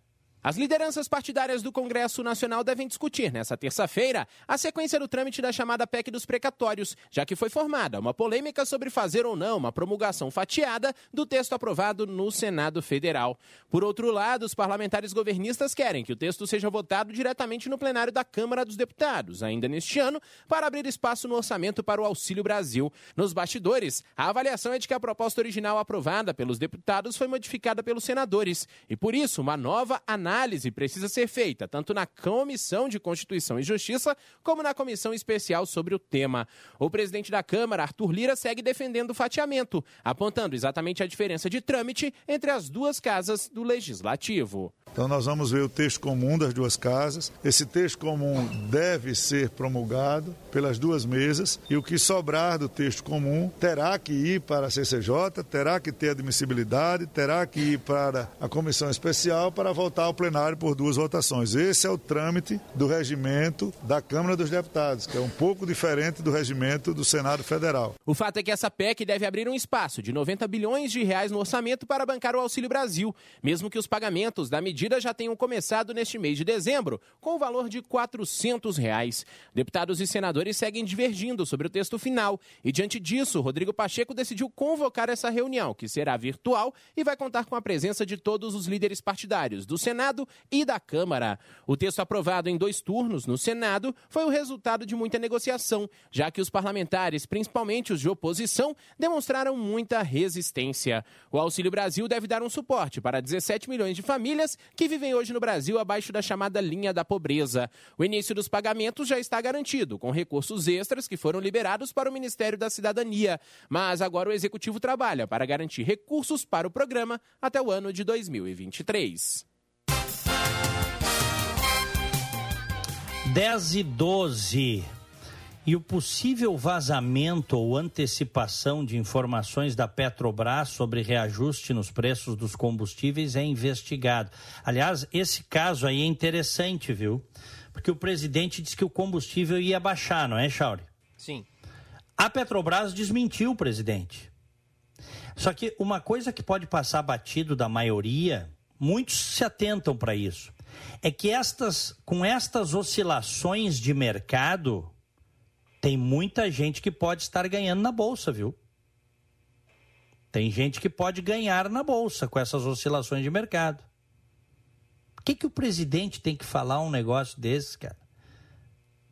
As lideranças partidárias do Congresso Nacional devem discutir nesta terça-feira a sequência do trâmite da chamada PEC dos precatórios, já que foi formada uma polêmica sobre fazer ou não uma promulgação fatiada do texto aprovado no Senado Federal. Por outro lado, os parlamentares governistas querem que o texto seja votado diretamente no plenário da Câmara dos Deputados, ainda neste ano, para abrir espaço no orçamento para o Auxílio Brasil. Nos bastidores, a avaliação é de que a proposta original aprovada pelos deputados foi modificada pelos senadores e, por isso, uma nova análise análise precisa ser feita tanto na Comissão de Constituição e Justiça como na Comissão Especial sobre o tema. O presidente da Câmara, Arthur Lira, segue defendendo o fatiamento, apontando exatamente a diferença de trâmite entre as duas casas do Legislativo. Então nós vamos ver o texto comum das duas casas. Esse texto comum deve ser promulgado pelas duas mesas e o que sobrar do texto comum terá que ir para a CCJ, terá que ter admissibilidade, terá que ir para a comissão especial para voltar ao plenário por duas votações. Esse é o trâmite do regimento da Câmara dos Deputados, que é um pouco diferente do regimento do Senado Federal. O fato é que essa PEC deve abrir um espaço de 90 bilhões de reais no orçamento para bancar o Auxílio Brasil, mesmo que os pagamentos da medida já tenham começado neste mês de dezembro, com o valor de 400 reais. Deputados e senadores seguem divergindo sobre o texto final e, diante disso, Rodrigo Pacheco decidiu convocar essa reunião, que será virtual e vai contar com a presença de todos os líderes partidários do Senado e da Câmara. O texto aprovado em dois turnos no Senado foi o resultado de muita negociação, já que os parlamentares, principalmente os de oposição, demonstraram muita resistência. O Auxílio Brasil deve dar um suporte para 17 milhões de famílias que vivem hoje no Brasil abaixo da chamada linha da pobreza. O início dos pagamentos já está garantido, com recursos extras que foram liberados para o Ministério da Cidadania. Mas agora o Executivo trabalha para garantir recursos para o programa até o ano de 2023. 10 e 12. E o possível vazamento ou antecipação de informações da Petrobras sobre reajuste nos preços dos combustíveis é investigado. Aliás, esse caso aí é interessante, viu? Porque o presidente disse que o combustível ia baixar, não é, Chauri? Sim. A Petrobras desmentiu o presidente. Só que uma coisa que pode passar batido da maioria, muitos se atentam para isso, é que estas, com estas oscilações de mercado, tem muita gente que pode estar ganhando na bolsa, viu? Tem gente que pode ganhar na bolsa com essas oscilações de mercado. Por que, que o presidente tem que falar um negócio desses, cara?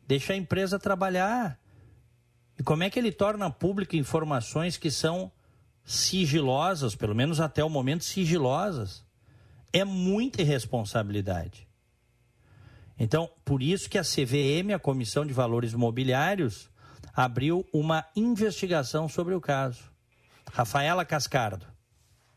Deixa a empresa trabalhar. E como é que ele torna público informações que são sigilosas, pelo menos até o momento sigilosas? É muita irresponsabilidade. Então, por isso que a CVM, a Comissão de Valores Mobiliários, abriu uma investigação sobre o caso. Rafaela Cascardo.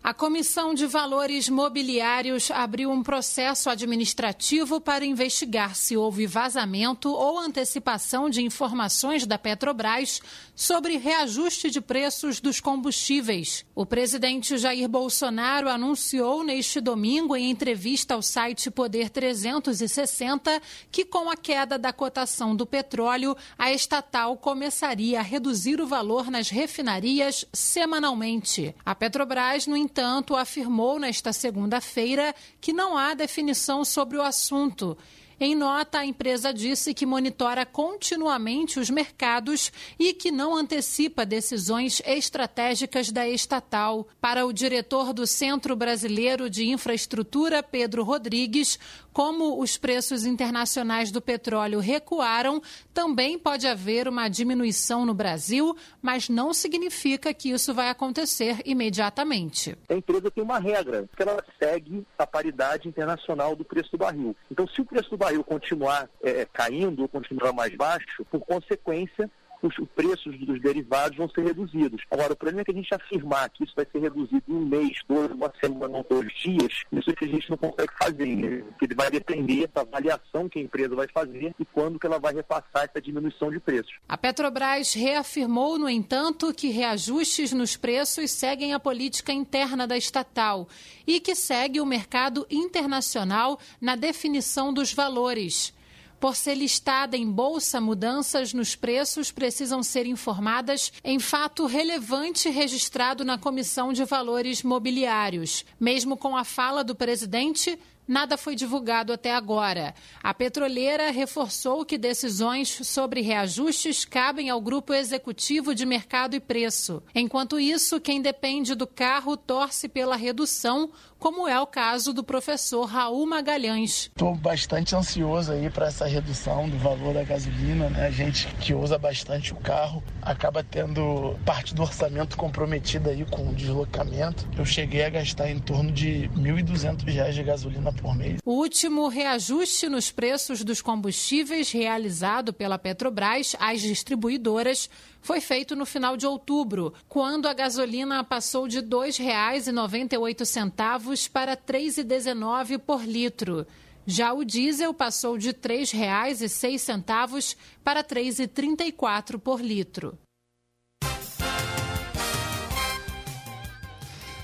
A Comissão de Valores Mobiliários abriu um processo administrativo para investigar se houve vazamento ou antecipação de informações da Petrobras sobre reajuste de preços dos combustíveis. O presidente Jair Bolsonaro anunciou neste domingo, em entrevista ao site Poder 360, que com a queda da cotação do petróleo, a estatal começaria a reduzir o valor nas refinarias semanalmente. A Petrobras, no entanto, afirmou nesta segunda-feira que não há definição sobre o assunto em nota, a empresa disse que monitora continuamente os mercados e que não antecipa decisões estratégicas da estatal. Para o diretor do Centro Brasileiro de Infraestrutura, Pedro Rodrigues, como os preços internacionais do petróleo recuaram, também pode haver uma diminuição no Brasil, mas não significa que isso vai acontecer imediatamente. A empresa tem uma regra, que ela segue a paridade internacional do preço do barril. Então, se o preço do barril continuar é, caindo continuar mais baixo, por consequência, os preços dos derivados vão ser reduzidos. Agora, o problema é que a gente afirmar que isso vai ser reduzido em um mês, dois, uma semana, dois dias, isso é que a gente não consegue fazer. Né? Ele vai depender da avaliação que a empresa vai fazer e quando que ela vai repassar essa diminuição de preços. A Petrobras reafirmou, no entanto, que reajustes nos preços seguem a política interna da estatal e que segue o mercado internacional na definição dos valores. Por ser listada em bolsa, mudanças nos preços precisam ser informadas em fato relevante registrado na Comissão de Valores Mobiliários. Mesmo com a fala do presidente, nada foi divulgado até agora. A petroleira reforçou que decisões sobre reajustes cabem ao grupo executivo de mercado e preço. Enquanto isso, quem depende do carro torce pela redução como é o caso do professor Raul Magalhães. Estou bastante ansioso aí para essa redução do valor da gasolina, né? A gente que usa bastante o carro acaba tendo parte do orçamento comprometida aí com o deslocamento. Eu cheguei a gastar em torno de R$ 1.200 de gasolina por mês. O último reajuste nos preços dos combustíveis realizado pela Petrobras às distribuidoras foi feito no final de outubro, quando a gasolina passou de R$ 2,98 para R$ 3,19 por litro. Já o diesel passou de R$ 3,06 para R$ 3,34 por litro.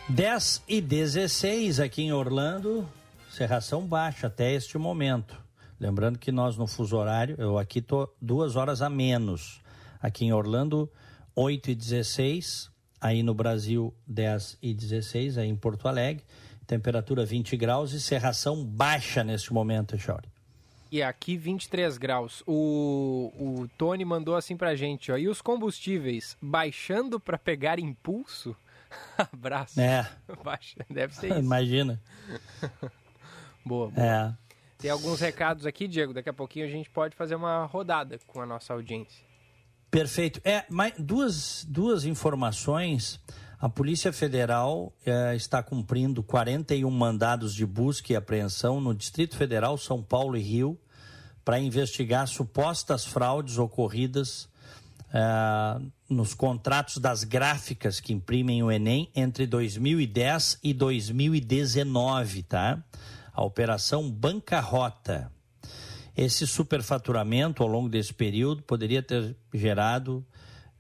10 e 16 aqui em Orlando, serração baixa até este momento. Lembrando que nós no fuso horário, eu aqui tô duas horas a menos. Aqui em Orlando, 8 e 16, aí no Brasil 10 e 16, aí em Porto Alegre, temperatura 20 graus e serração baixa neste momento, Chauri. E aqui 23 graus. O, o Tony mandou assim pra gente, ó. E os combustíveis baixando para pegar impulso? Abraço. É. Baixa. Deve ser isso. Imagina. boa, boa. É. Tem alguns recados aqui, Diego. Daqui a pouquinho a gente pode fazer uma rodada com a nossa audiência. Perfeito. É, mas duas, duas informações. A Polícia Federal é, está cumprindo 41 mandados de busca e apreensão no Distrito Federal, São Paulo e Rio, para investigar supostas fraudes ocorridas é, nos contratos das gráficas que imprimem o Enem entre 2010 e 2019, tá? A Operação Bancarrota. Esse superfaturamento ao longo desse período poderia ter gerado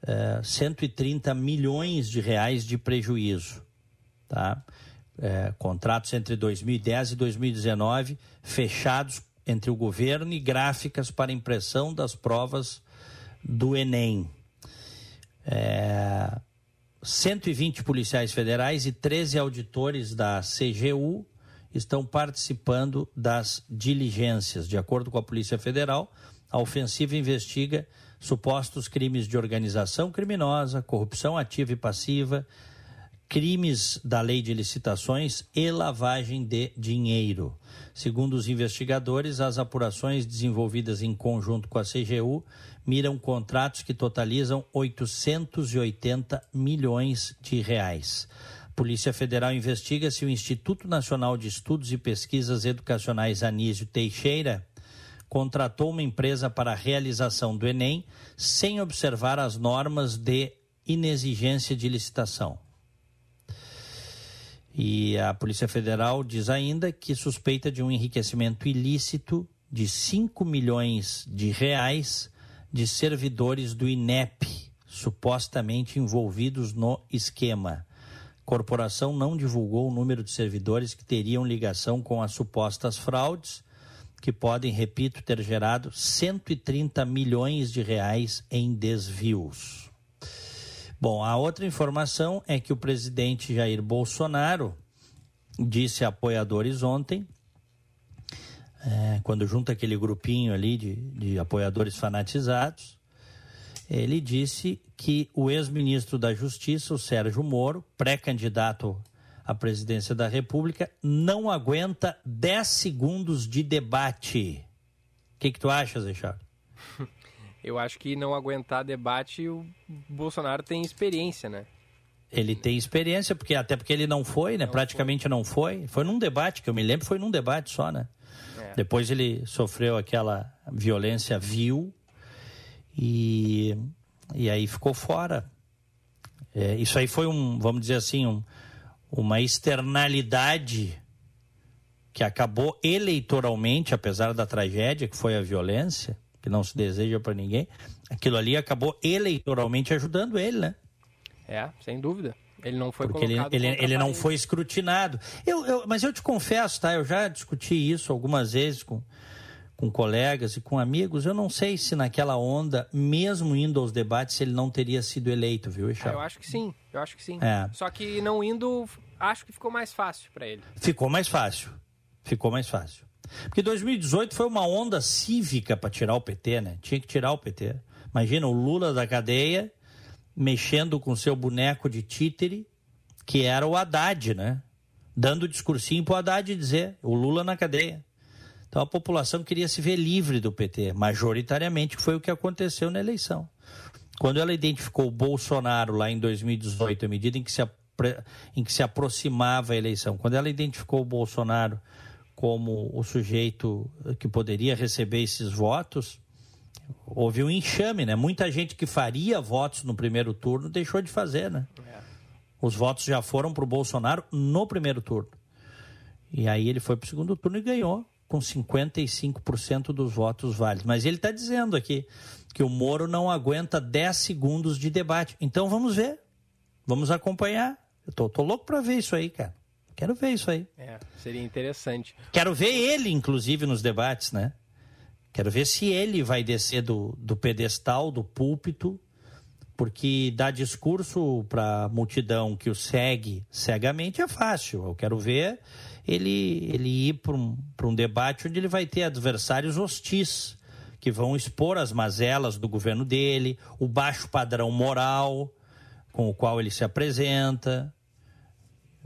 uh, 130 milhões de reais de prejuízo. Tá? Uh, contratos entre 2010 e 2019 fechados entre o governo e gráficas para impressão das provas do Enem. É, 120 policiais federais e 13 auditores da CGU estão participando das diligências. De acordo com a Polícia Federal, a ofensiva investiga supostos crimes de organização criminosa, corrupção ativa e passiva, crimes da lei de licitações e lavagem de dinheiro. Segundo os investigadores, as apurações desenvolvidas em conjunto com a CGU miram contratos que totalizam 880 milhões de reais. Polícia Federal investiga se o Instituto Nacional de Estudos e Pesquisas Educacionais Anísio Teixeira contratou uma empresa para a realização do Enem sem observar as normas de inexigência de licitação. E a Polícia Federal diz ainda que suspeita de um enriquecimento ilícito de 5 milhões de reais de servidores do INEP, supostamente envolvidos no esquema corporação não divulgou o número de servidores que teriam ligação com as supostas fraudes, que podem, repito, ter gerado 130 milhões de reais em desvios. Bom, a outra informação é que o presidente Jair Bolsonaro disse a apoiadores ontem, é, quando junta aquele grupinho ali de, de apoiadores fanatizados, ele disse que o ex-ministro da Justiça, o Sérgio Moro, pré-candidato à presidência da República, não aguenta 10 segundos de debate. O que, que tu achas, Richard? Eu acho que não aguentar debate, o Bolsonaro tem experiência, né? Ele tem experiência, porque até porque ele não foi, né? Não Praticamente foi. não foi. Foi num debate, que eu me lembro, foi num debate só, né? É. Depois ele sofreu aquela violência vil e, e aí ficou fora. É, isso aí foi um, vamos dizer assim, um, uma externalidade que acabou eleitoralmente, apesar da tragédia que foi a violência, que não se deseja para ninguém, aquilo ali acabou eleitoralmente ajudando ele, né? É, sem dúvida. Ele não foi Porque ele, ele, ele não foi escrutinado. Eu, eu, mas eu te confesso, tá? Eu já discuti isso algumas vezes com, com colegas e com amigos, eu não sei se naquela onda, mesmo indo aos debates, ele não teria sido eleito, viu, Ixal? Ah, eu acho que sim, eu acho que sim. É. Só que não indo, acho que ficou mais fácil para ele. Ficou mais fácil, ficou mais fácil. Porque 2018 foi uma onda cívica para tirar o PT, né? Tinha que tirar o PT. Imagina o Lula da cadeia mexendo com seu boneco de títere, que era o Haddad, né? Dando discursinho pro Haddad dizer, o Lula na cadeia. Então a população queria se ver livre do PT, majoritariamente, foi o que aconteceu na eleição. Quando ela identificou o Bolsonaro lá em 2018, à medida em que se, em que se aproximava a eleição, quando ela identificou o Bolsonaro como o sujeito que poderia receber esses votos, houve um enxame, né? Muita gente que faria votos no primeiro turno deixou de fazer, né? É. Os votos já foram para o Bolsonaro no primeiro turno. E aí ele foi para o segundo turno e ganhou com 55% dos votos válidos. Mas ele está dizendo aqui que o Moro não aguenta 10 segundos de debate. Então vamos ver. Vamos acompanhar. Eu tô, tô louco para ver isso aí, cara. Quero ver isso aí. É, seria interessante. Quero ver ele, inclusive, nos debates, né? Quero ver se ele vai descer do, do pedestal, do púlpito, porque dar discurso para a multidão que o segue cegamente é fácil. Eu quero ver ele, ele ir para um, um debate onde ele vai ter adversários hostis, que vão expor as mazelas do governo dele, o baixo padrão moral com o qual ele se apresenta.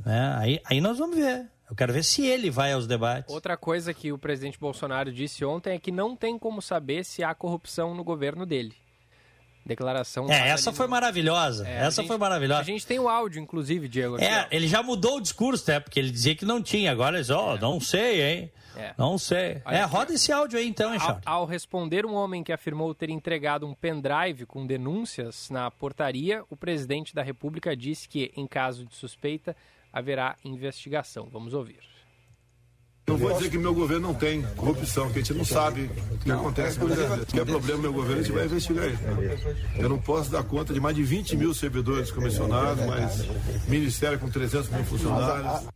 Né? Aí, aí nós vamos ver. Eu quero ver se ele vai aos debates. Outra coisa que o presidente Bolsonaro disse ontem é que não tem como saber se há corrupção no governo dele. Declaração. É, essa foi maravilhosa. É, essa gente, foi maravilhosa. A gente tem o áudio, inclusive, Diego. Aqui, é, ó. ele já mudou o discurso, né? Porque ele dizia que não tinha. Agora ele ó, oh, é. não sei, hein? É. Não sei. Olha é, roda esse áudio aí então, hein, ao, ao responder um homem que afirmou ter entregado um pendrive com denúncias na portaria, o presidente da República disse que, em caso de suspeita, haverá investigação. Vamos ouvir. Não vou dizer que meu governo não tem corrupção, que a gente não sabe o que acontece. Se tiver problema no meu governo, a gente vai investigar isso. Eu não posso dar conta de mais de 20 mil servidores comissionados, mas ministério com 300 mil funcionários.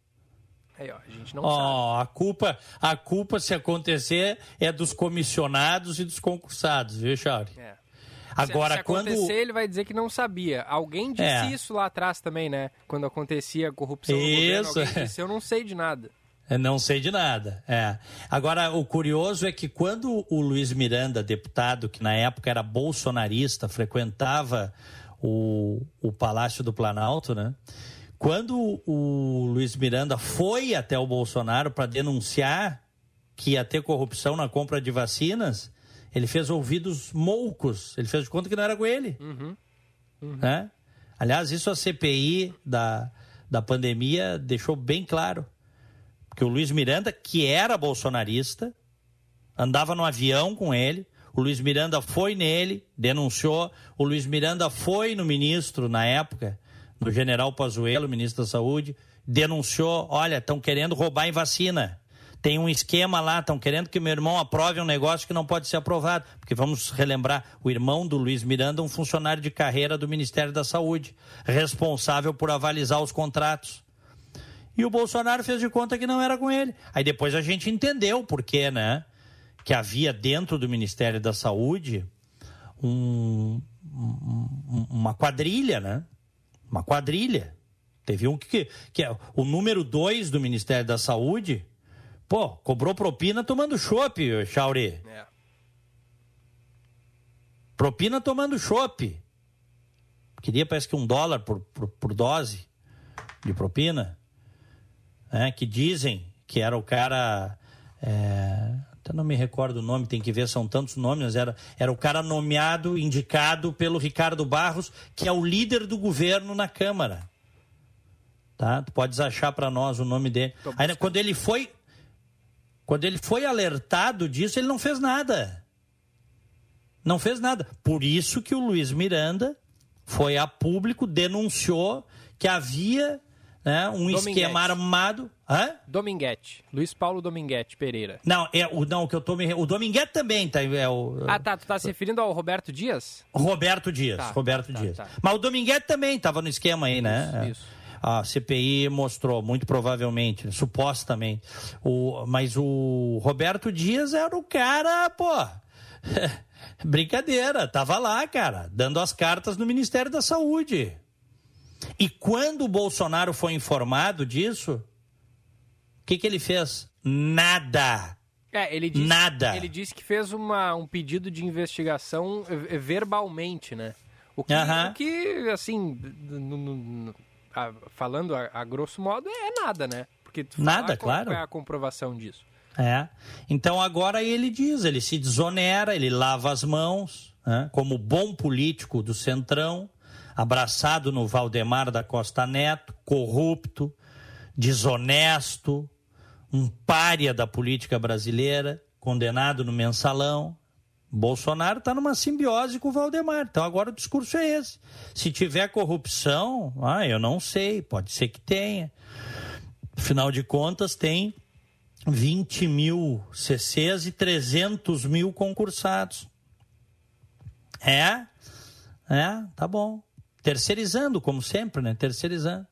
Aí, ó, a gente não oh, sabe. A culpa, a culpa, se acontecer, é dos comissionados e dos concursados, viu, Chauri? É. Agora, se, se quando acontecer, ele vai dizer que não sabia. Alguém disse é. isso lá atrás também, né? Quando acontecia corrupção isso. no governo, alguém disse, eu não sei de nada. Não sei de nada. É. Agora, o curioso é que quando o Luiz Miranda, deputado, que na época era bolsonarista, frequentava o, o Palácio do Planalto, né? Quando o Luiz Miranda foi até o Bolsonaro para denunciar que ia ter corrupção na compra de vacinas, ele fez ouvidos moucos. Ele fez de conta que não era com ele. Uhum. Uhum. Né? Aliás, isso a CPI da, da pandemia deixou bem claro. Porque o Luiz Miranda, que era bolsonarista, andava no avião com ele. O Luiz Miranda foi nele, denunciou. O Luiz Miranda foi no ministro, na época, no general Pazuello, ministro da Saúde, denunciou: olha, estão querendo roubar em vacina tem um esquema lá, estão querendo que meu irmão aprove um negócio que não pode ser aprovado. Porque vamos relembrar, o irmão do Luiz Miranda é um funcionário de carreira do Ministério da Saúde, responsável por avalizar os contratos. E o Bolsonaro fez de conta que não era com ele. Aí depois a gente entendeu por quê, né? Que havia dentro do Ministério da Saúde um, um, uma quadrilha, né? Uma quadrilha. Teve um que, que é o número dois do Ministério da Saúde, Pô, cobrou propina tomando chopp, Chauri. É. Propina tomando chopp. Queria, parece que um dólar por, por, por dose de propina. É, que dizem que era o cara. É, até não me recordo o nome, tem que ver, são tantos nomes, mas era, era o cara nomeado, indicado pelo Ricardo Barros, que é o líder do governo na Câmara. Tá? Tu podes achar para nós o nome dele. Aí, quando ele foi quando ele foi alertado disso, ele não fez nada. Não fez nada. Por isso que o Luiz Miranda foi a público, denunciou que havia né, um Dominguete. esquema armado. Hã? Dominguete. Luiz Paulo Dominguete Pereira. Não, é o não que eu tô me o Dominguete também tá é o Ah, tá, tu tá se referindo ao Roberto Dias? Roberto Dias, tá, Roberto tá, Dias. Tá. Mas o Dominguete também estava no esquema aí, né? Isso. isso a CPI mostrou, muito provavelmente, supostamente. O, mas o Roberto Dias era o cara, pô. Brincadeira, tava lá, cara, dando as cartas no Ministério da Saúde. E quando o Bolsonaro foi informado disso, o que, que ele fez? Nada. É, ele disse, Nada. Ele disse que fez uma, um pedido de investigação verbalmente, né? O que, uh -huh. o que assim, a, falando a, a, grosso modo, é nada, né? Porque nada, claro. Qual é a comprovação disso? É. Então agora ele diz, ele se desonera, ele lava as mãos, né? como bom político do Centrão, abraçado no Valdemar da Costa Neto, corrupto, desonesto, um pária da política brasileira, condenado no mensalão. Bolsonaro está numa simbiose com o Valdemar. Então agora o discurso é esse. Se tiver corrupção, ah, eu não sei, pode ser que tenha. Afinal de contas, tem 20 mil CCs e 300 mil concursados. É, é, tá bom. Terceirizando, como sempre, né? Terceirizando.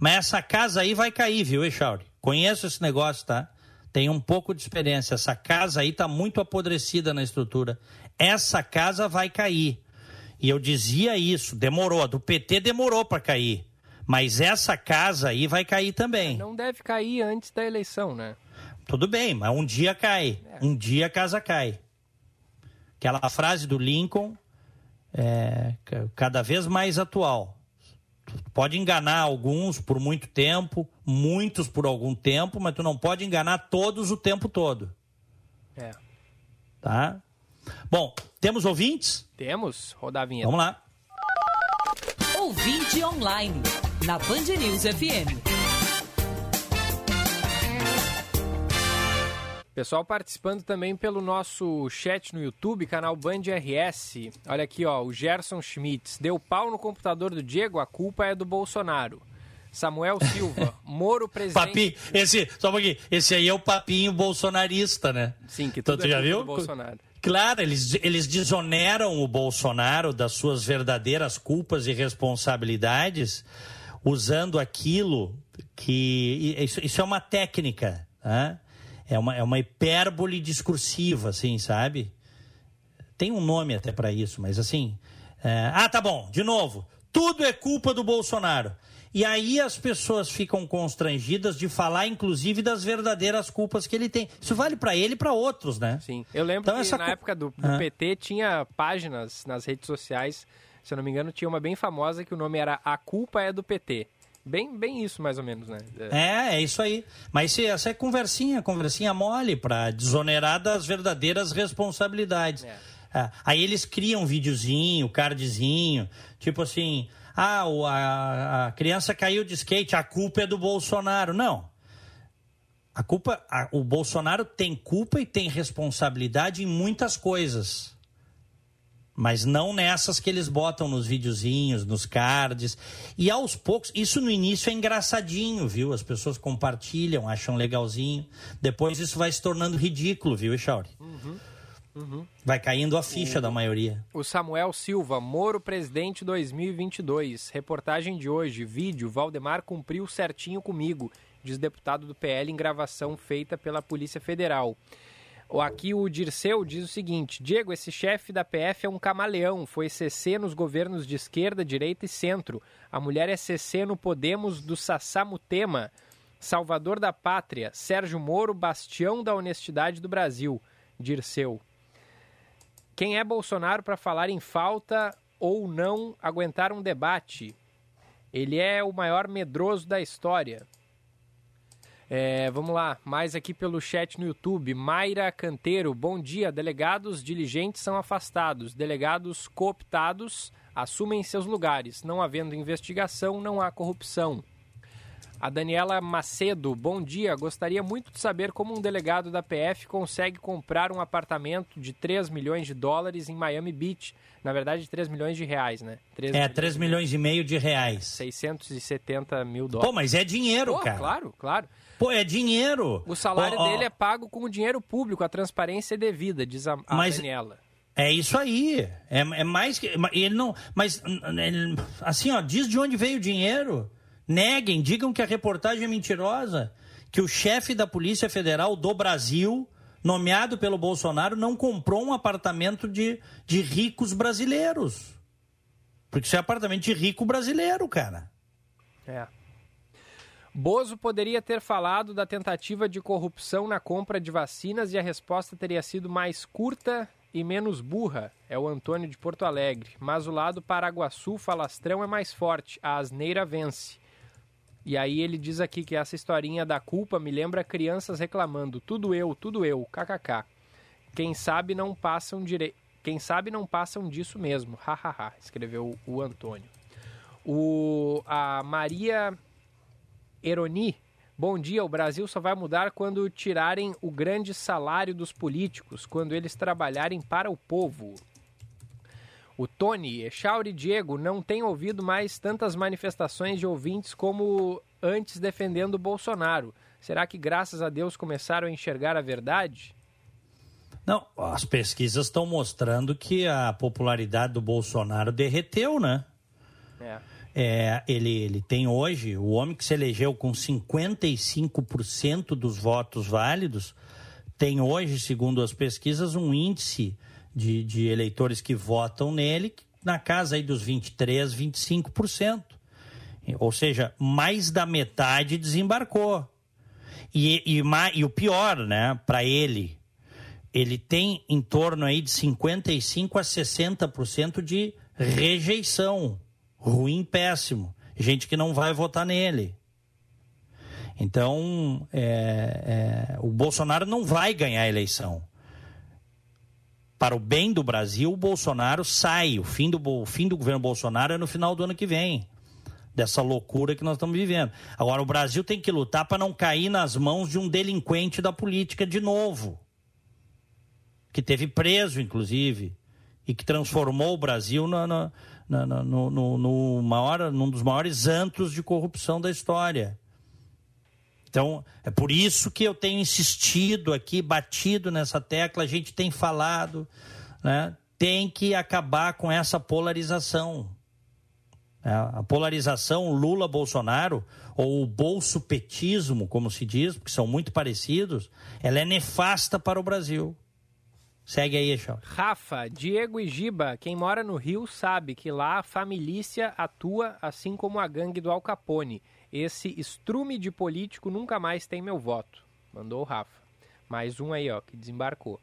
Mas essa casa aí vai cair, viu, Echauri? Conheço esse negócio, tá? Tenho um pouco de experiência. Essa casa aí tá muito apodrecida na estrutura. Essa casa vai cair. E eu dizia isso, demorou. A do PT demorou para cair. Mas essa casa aí vai cair também. Não deve cair antes da eleição, né? Tudo bem, mas um dia cai. É. Um dia a casa cai. Aquela frase do Lincoln é cada vez mais atual. Pode enganar alguns por muito tempo, muitos por algum tempo, mas tu não pode enganar todos o tempo todo. É. Tá? Bom, temos ouvintes? Temos. Rodar a vinheta. Vamos lá. Ouvinte online, na Band News FM. Pessoal participando também pelo nosso chat no YouTube, canal Band RS. Olha aqui, ó, o Gerson Schmitz. Deu pau no computador do Diego, a culpa é do Bolsonaro. Samuel Silva, Moro presidente. Papinho, esse, só um pouquinho, esse aí é o papinho bolsonarista, né? Sim, que tudo então, é já viu? Bolsonaro. Claro, eles, eles desoneram o Bolsonaro das suas verdadeiras culpas e responsabilidades, usando aquilo que. Isso, isso é uma técnica, né? É uma, é uma hipérbole discursiva, assim, sabe? Tem um nome até para isso, mas assim. É... Ah, tá bom, de novo. Tudo é culpa do Bolsonaro. E aí as pessoas ficam constrangidas de falar, inclusive, das verdadeiras culpas que ele tem. Isso vale para ele e para outros, né? Sim. Eu lembro então, que essa... na época do, do ah. PT tinha páginas nas redes sociais, se eu não me engano, tinha uma bem famosa que o nome era A Culpa é do PT. Bem, bem isso, mais ou menos, né? É, é isso aí. Mas essa é conversinha, conversinha mole para desonerar das verdadeiras responsabilidades. É. É. Aí eles criam um videozinho, cardzinho, tipo assim, ah, a, a criança caiu de skate, a culpa é do Bolsonaro. Não. A culpa, a, o Bolsonaro tem culpa e tem responsabilidade em muitas coisas mas não nessas que eles botam nos videozinhos, nos cards. E aos poucos, isso no início é engraçadinho, viu? As pessoas compartilham, acham legalzinho. Depois isso vai se tornando ridículo, viu, Echauri? Uhum. Uhum. Vai caindo a ficha o, da maioria. O Samuel Silva, Moro presidente 2022. Reportagem de hoje, vídeo, Valdemar cumpriu certinho comigo, diz deputado do PL em gravação feita pela Polícia Federal. Aqui o Dirceu diz o seguinte: Diego, esse chefe da PF é um camaleão, foi CC nos governos de esquerda, direita e centro. A mulher é CC no Podemos do Sassamutema. Salvador da Pátria, Sérgio Moro, bastião da honestidade do Brasil. Dirceu. Quem é Bolsonaro para falar em falta ou não aguentar um debate? Ele é o maior medroso da história. É, vamos lá, mais aqui pelo chat no YouTube. Mayra Canteiro, bom dia. Delegados diligentes são afastados, delegados cooptados assumem seus lugares. Não havendo investigação, não há corrupção. A Daniela Macedo, bom dia. Gostaria muito de saber como um delegado da PF consegue comprar um apartamento de 3 milhões de dólares em Miami Beach. Na verdade, 3 milhões de reais, né? 3 é, 3 milhões e meio de reais. 670 mil dólares. Pô, mas é dinheiro, Pô, cara. Claro, claro. Pô, é dinheiro. O salário dele é pago com dinheiro público, a transparência é devida, diz a, a mas... Daniela. É isso aí. É, é mais que. Ele não. Mas, ele, assim, ó, diz de onde veio o dinheiro. Neguem, digam que a reportagem é mentirosa. Que o chefe da Polícia Federal do Brasil, nomeado pelo Bolsonaro, não comprou um apartamento de, de ricos brasileiros. Porque isso é apartamento de rico brasileiro, cara. É. Bozo poderia ter falado da tentativa de corrupção na compra de vacinas e a resposta teria sido mais curta e menos burra. É o Antônio de Porto Alegre. Mas o lado Paraguaçu falastrão é mais forte. A asneira vence. E aí ele diz aqui que essa historinha da culpa me lembra crianças reclamando: tudo eu, tudo eu, kkk. Quem sabe não passam direito. Quem sabe não passam disso mesmo. Hahaha, escreveu o Antônio. O, a Maria Eroni, Bom dia, o Brasil só vai mudar quando tirarem o grande salário dos políticos, quando eles trabalharem para o povo. O Tony, Echauri e Diego não têm ouvido mais tantas manifestações de ouvintes como antes defendendo o Bolsonaro. Será que graças a Deus começaram a enxergar a verdade? Não, as pesquisas estão mostrando que a popularidade do Bolsonaro derreteu, né? É. É, ele, ele tem hoje, o homem que se elegeu com 55% dos votos válidos, tem hoje, segundo as pesquisas, um índice de, de eleitores que votam nele na casa aí dos 23%, 25%. Ou seja, mais da metade desembarcou. E, e, e o pior, né, para ele, ele tem em torno aí de 55% a 60% de rejeição. Ruim, péssimo. Gente que não vai votar nele. Então, é, é, o Bolsonaro não vai ganhar a eleição para o bem do Brasil, o Bolsonaro sai. O fim do, o fim do governo Bolsonaro é no final do ano que vem. Dessa loucura que nós estamos vivendo. Agora, o Brasil tem que lutar para não cair nas mãos de um delinquente da política de novo. Que teve preso, inclusive, e que transformou o Brasil na, na, na, no, no, no maior, num dos maiores antros de corrupção da história. Então, é por isso que eu tenho insistido aqui, batido nessa tecla, a gente tem falado, né? tem que acabar com essa polarização. É, a polarização Lula-Bolsonaro, ou o bolso-petismo, como se diz, porque são muito parecidos, ela é nefasta para o Brasil. Segue aí, Echão. Rafa, Diego e Giba, quem mora no Rio sabe que lá a família atua assim como a gangue do Al Capone. Esse estrume de político nunca mais tem meu voto. Mandou o Rafa. Mais um aí, ó, que desembarcou.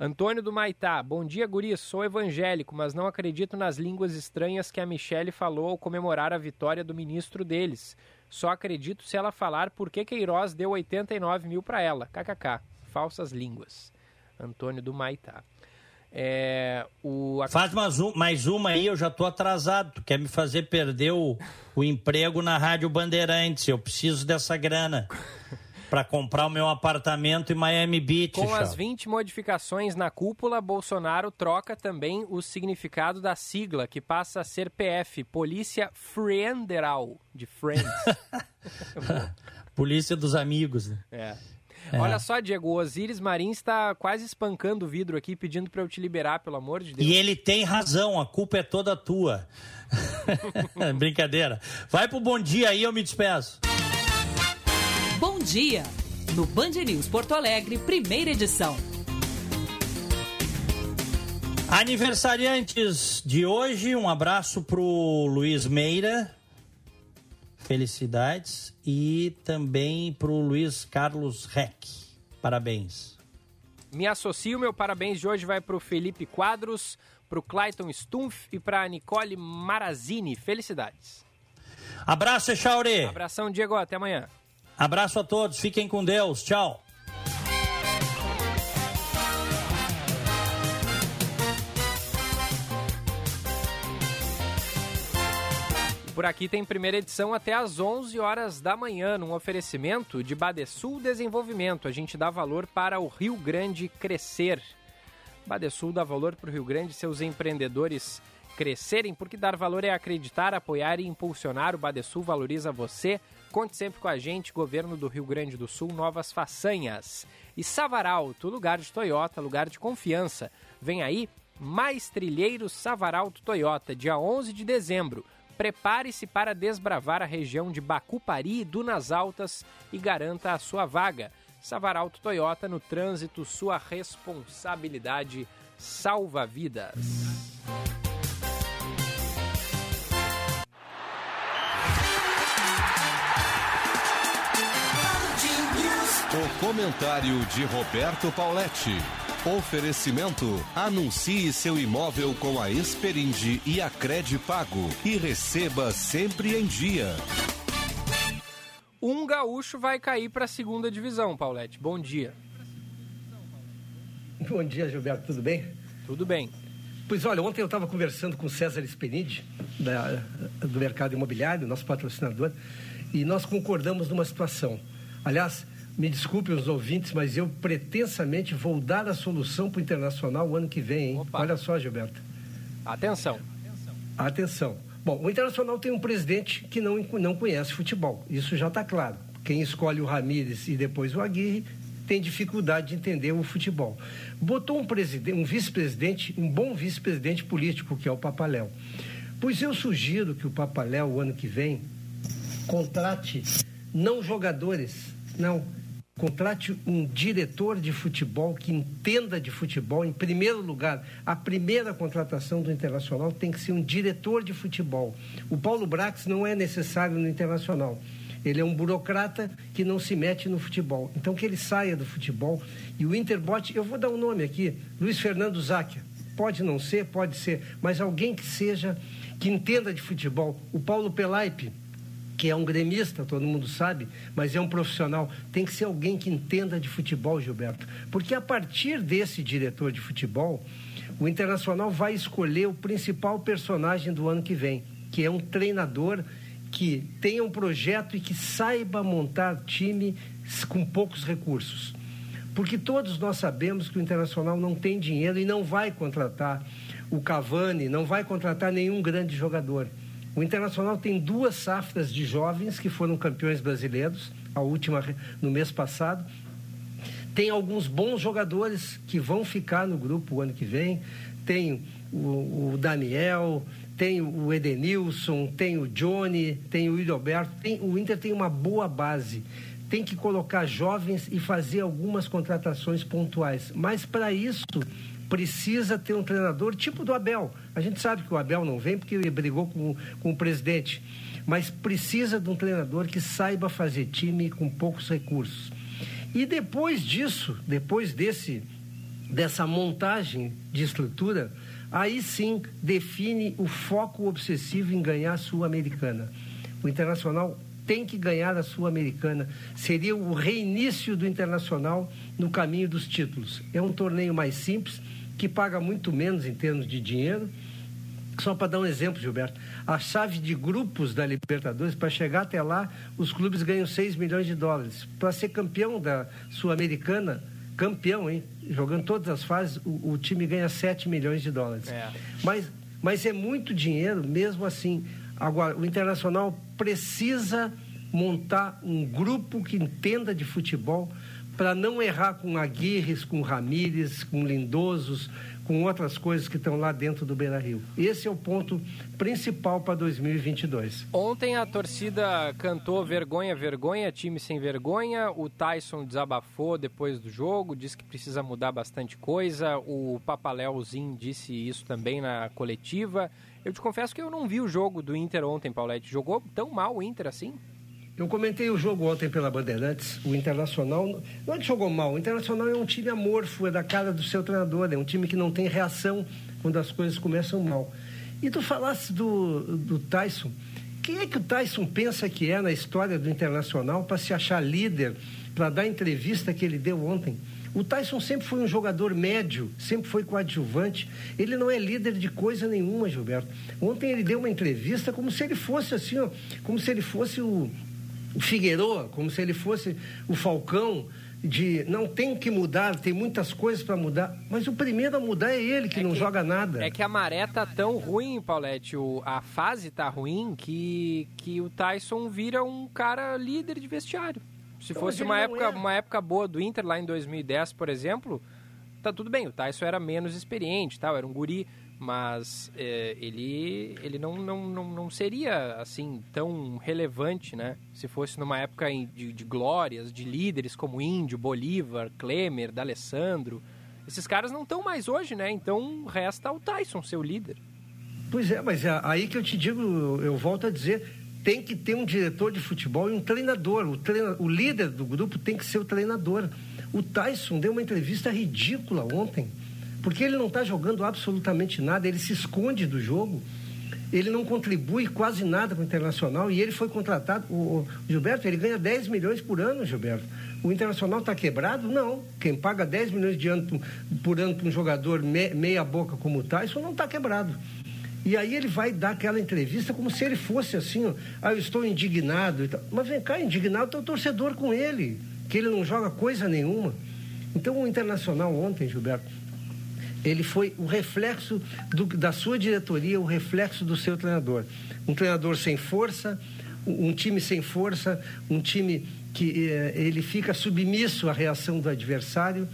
Antônio do Maitá, bom dia, guris. Sou evangélico, mas não acredito nas línguas estranhas que a Michelle falou ao comemorar a vitória do ministro deles. Só acredito se ela falar por que Queiroz deu 89 mil para ela. KKK. Falsas línguas. Antônio do Maitá. É, o... Faz mais, um, mais uma aí, eu já tô atrasado. Tu quer me fazer perder o, o emprego na Rádio Bandeirantes. Eu preciso dessa grana para comprar o meu apartamento em Miami Beach. Com as 20 modificações na cúpula, Bolsonaro troca também o significado da sigla, que passa a ser PF, Polícia Federal, de Friends. Polícia dos Amigos. Né? É. É. Olha só, Diego, o Osiris Marins está quase espancando o vidro aqui, pedindo para eu te liberar, pelo amor de Deus. E ele tem razão, a culpa é toda tua. Brincadeira. Vai pro bom dia aí, eu me despeço. Bom dia, no Band News Porto Alegre, primeira edição. Aniversariantes de hoje, um abraço pro Luiz Meira, Felicidades. E também para o Luiz Carlos Reck. Parabéns. Me associo, meu parabéns de hoje vai para o Felipe Quadros, para o Clayton Stumpf e para a Nicole Marazini. Felicidades. Abraço, Echauri. Abração, Diego. Até amanhã. Abraço a todos. Fiquem com Deus. Tchau. Por aqui tem primeira edição até às 11 horas da manhã, num oferecimento de Badesul Desenvolvimento. A gente dá valor para o Rio Grande crescer. Badesul dá valor para o Rio Grande e seus empreendedores crescerem, porque dar valor é acreditar, apoiar e impulsionar. O Badesul valoriza você. Conte sempre com a gente, Governo do Rio Grande do Sul, novas façanhas. E Savaralto, lugar de Toyota, lugar de confiança. Vem aí mais trilheiros Savaralto Toyota, dia 11 de dezembro. Prepare-se para desbravar a região de Bacupari e Dunas Altas e garanta a sua vaga. Savaralto Toyota no trânsito, sua responsabilidade salva vidas. O comentário de Roberto Pauletti. Oferecimento. Anuncie seu imóvel com a Esperindi e a Cred Pago e receba sempre em dia. Um gaúcho vai cair para a segunda divisão, Paulette. Bom dia. Bom dia, Gilberto. Tudo bem? Tudo bem. Pois olha, ontem eu estava conversando com o César Esperindi, da, do mercado imobiliário, nosso patrocinador, e nós concordamos numa situação Aliás, me desculpe os ouvintes, mas eu pretensamente vou dar a solução para o Internacional o ano que vem, hein? Opa. Olha só, Gilberto. Atenção. Atenção. Bom, o Internacional tem um presidente que não, não conhece futebol. Isso já está claro. Quem escolhe o Ramírez e depois o Aguirre tem dificuldade de entender o futebol. Botou um, presidente, um vice-presidente, um bom vice-presidente político, que é o Papaléu. Pois eu sugiro que o Papaléu, o ano que vem, contrate não jogadores, não, contrate um diretor de futebol que entenda de futebol. Em primeiro lugar, a primeira contratação do Internacional tem que ser um diretor de futebol. O Paulo Brax não é necessário no Internacional. Ele é um burocrata que não se mete no futebol. Então, que ele saia do futebol. E o Interbot, eu vou dar um nome aqui: Luiz Fernando Záquia. Pode não ser, pode ser, mas alguém que seja, que entenda de futebol. O Paulo Pelaipe, que é um gremista, todo mundo sabe, mas é um profissional. Tem que ser alguém que entenda de futebol, Gilberto. Porque a partir desse diretor de futebol, o Internacional vai escolher o principal personagem do ano que vem, que é um treinador que tenha um projeto e que saiba montar time com poucos recursos. Porque todos nós sabemos que o Internacional não tem dinheiro e não vai contratar o Cavani, não vai contratar nenhum grande jogador. O Internacional tem duas safras de jovens que foram campeões brasileiros, a última no mês passado. Tem alguns bons jogadores que vão ficar no grupo o ano que vem. Tem o, o Daniel, tem o Edenilson, tem o Johnny, tem o Idoberto. Tem, o Inter tem uma boa base. Tem que colocar jovens e fazer algumas contratações pontuais. Mas para isso precisa ter um treinador tipo do Abel. A gente sabe que o Abel não vem porque ele brigou com, com o presidente. Mas precisa de um treinador que saiba fazer time com poucos recursos. E depois disso, depois desse, dessa montagem de estrutura, aí sim define o foco obsessivo em ganhar a Sul-Americana. O Internacional tem que ganhar a Sul-Americana. Seria o reinício do Internacional no caminho dos títulos. É um torneio mais simples, que paga muito menos em termos de dinheiro. Só para dar um exemplo, Gilberto, a chave de grupos da Libertadores, para chegar até lá, os clubes ganham 6 milhões de dólares. Para ser campeão da Sul-Americana, campeão, hein? Jogando todas as fases, o, o, time ganha 7 milhões de dólares. É. Mas, mas é muito dinheiro, mesmo assim. Agora, o Internacional precisa montar um grupo que entenda de futebol para não errar com Aguirres, com Ramírez, com Lindosos, com outras coisas que estão lá dentro do Beira Rio. Esse é o ponto principal para 2022. Ontem a torcida cantou vergonha, vergonha, time sem vergonha. O Tyson desabafou depois do jogo, disse que precisa mudar bastante coisa. O Papaléuzinho disse isso também na coletiva. Eu te confesso que eu não vi o jogo do Inter ontem, Paulette. Jogou tão mal o Inter assim? Eu comentei o jogo ontem pela Bandeirantes, o Internacional, não é que jogou mal, o Internacional é um time amorfo, é da cara do seu treinador, é um time que não tem reação quando as coisas começam mal. E tu falasse do, do Tyson, quem é que o Tyson pensa que é na história do Internacional para se achar líder, para dar a entrevista que ele deu ontem? O Tyson sempre foi um jogador médio, sempre foi coadjuvante. Ele não é líder de coisa nenhuma, Gilberto. Ontem ele deu uma entrevista como se ele fosse assim, ó, como se ele fosse o, o Figueroa, como se ele fosse o Falcão, de não tem que mudar, tem muitas coisas para mudar, mas o primeiro a mudar é ele que é não que, joga nada. É que a maré tá tão ruim, Paulette, o, a fase tá ruim que, que o Tyson vira um cara líder de vestiário. Se então, fosse uma época, é. uma época boa do Inter lá em 2010, por exemplo, tá tudo bem, o Tyson era menos experiente, tal, era um guri, mas é, ele, ele não, não, não, não seria assim tão relevante, né? Se fosse numa época de, de glórias, de líderes como Índio, Bolívar, Klemer, D'Alessandro. Esses caras não estão mais hoje, né? Então resta o Tyson ser o líder. Pois é, mas é aí que eu te digo, eu volto a dizer, tem que ter um diretor de futebol e um treinador. O, treina, o líder do grupo tem que ser o treinador. O Tyson deu uma entrevista ridícula ontem porque ele não está jogando absolutamente nada, ele se esconde do jogo, ele não contribui quase nada para o Internacional e ele foi contratado. O, o Gilberto, ele ganha 10 milhões por ano, Gilberto. O Internacional está quebrado? Não. Quem paga 10 milhões de ano por ano para um jogador me, meia boca como o Tyson não está quebrado. E aí ele vai dar aquela entrevista como se ele fosse assim, ó, ah, eu estou indignado. Mas vem cá, indignado está o torcedor com ele, que ele não joga coisa nenhuma. Então o Internacional ontem, Gilberto, ele foi o reflexo do, da sua diretoria, o reflexo do seu treinador. Um treinador sem força, um time sem força, um time que eh, ele fica submisso à reação do adversário.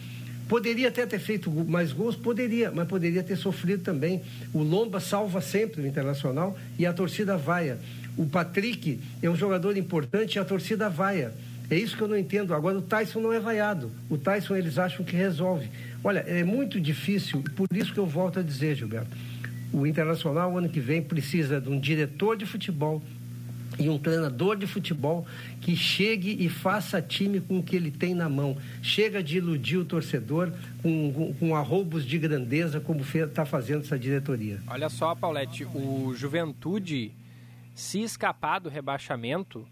Poderia até ter feito mais gols, poderia, mas poderia ter sofrido também. O Lomba salva sempre o Internacional e a torcida vaia. O Patrick é um jogador importante e a torcida vaia. É isso que eu não entendo. Agora, o Tyson não é vaiado. O Tyson eles acham que resolve. Olha, é muito difícil, por isso que eu volto a dizer, Gilberto. O Internacional, ano que vem, precisa de um diretor de futebol e um treinador de futebol que chegue e faça time com o que ele tem na mão. Chega de iludir o torcedor com, com, com arroubos de grandeza, como está fazendo essa diretoria. Olha só, Paulette, o Juventude, se escapar do rebaixamento,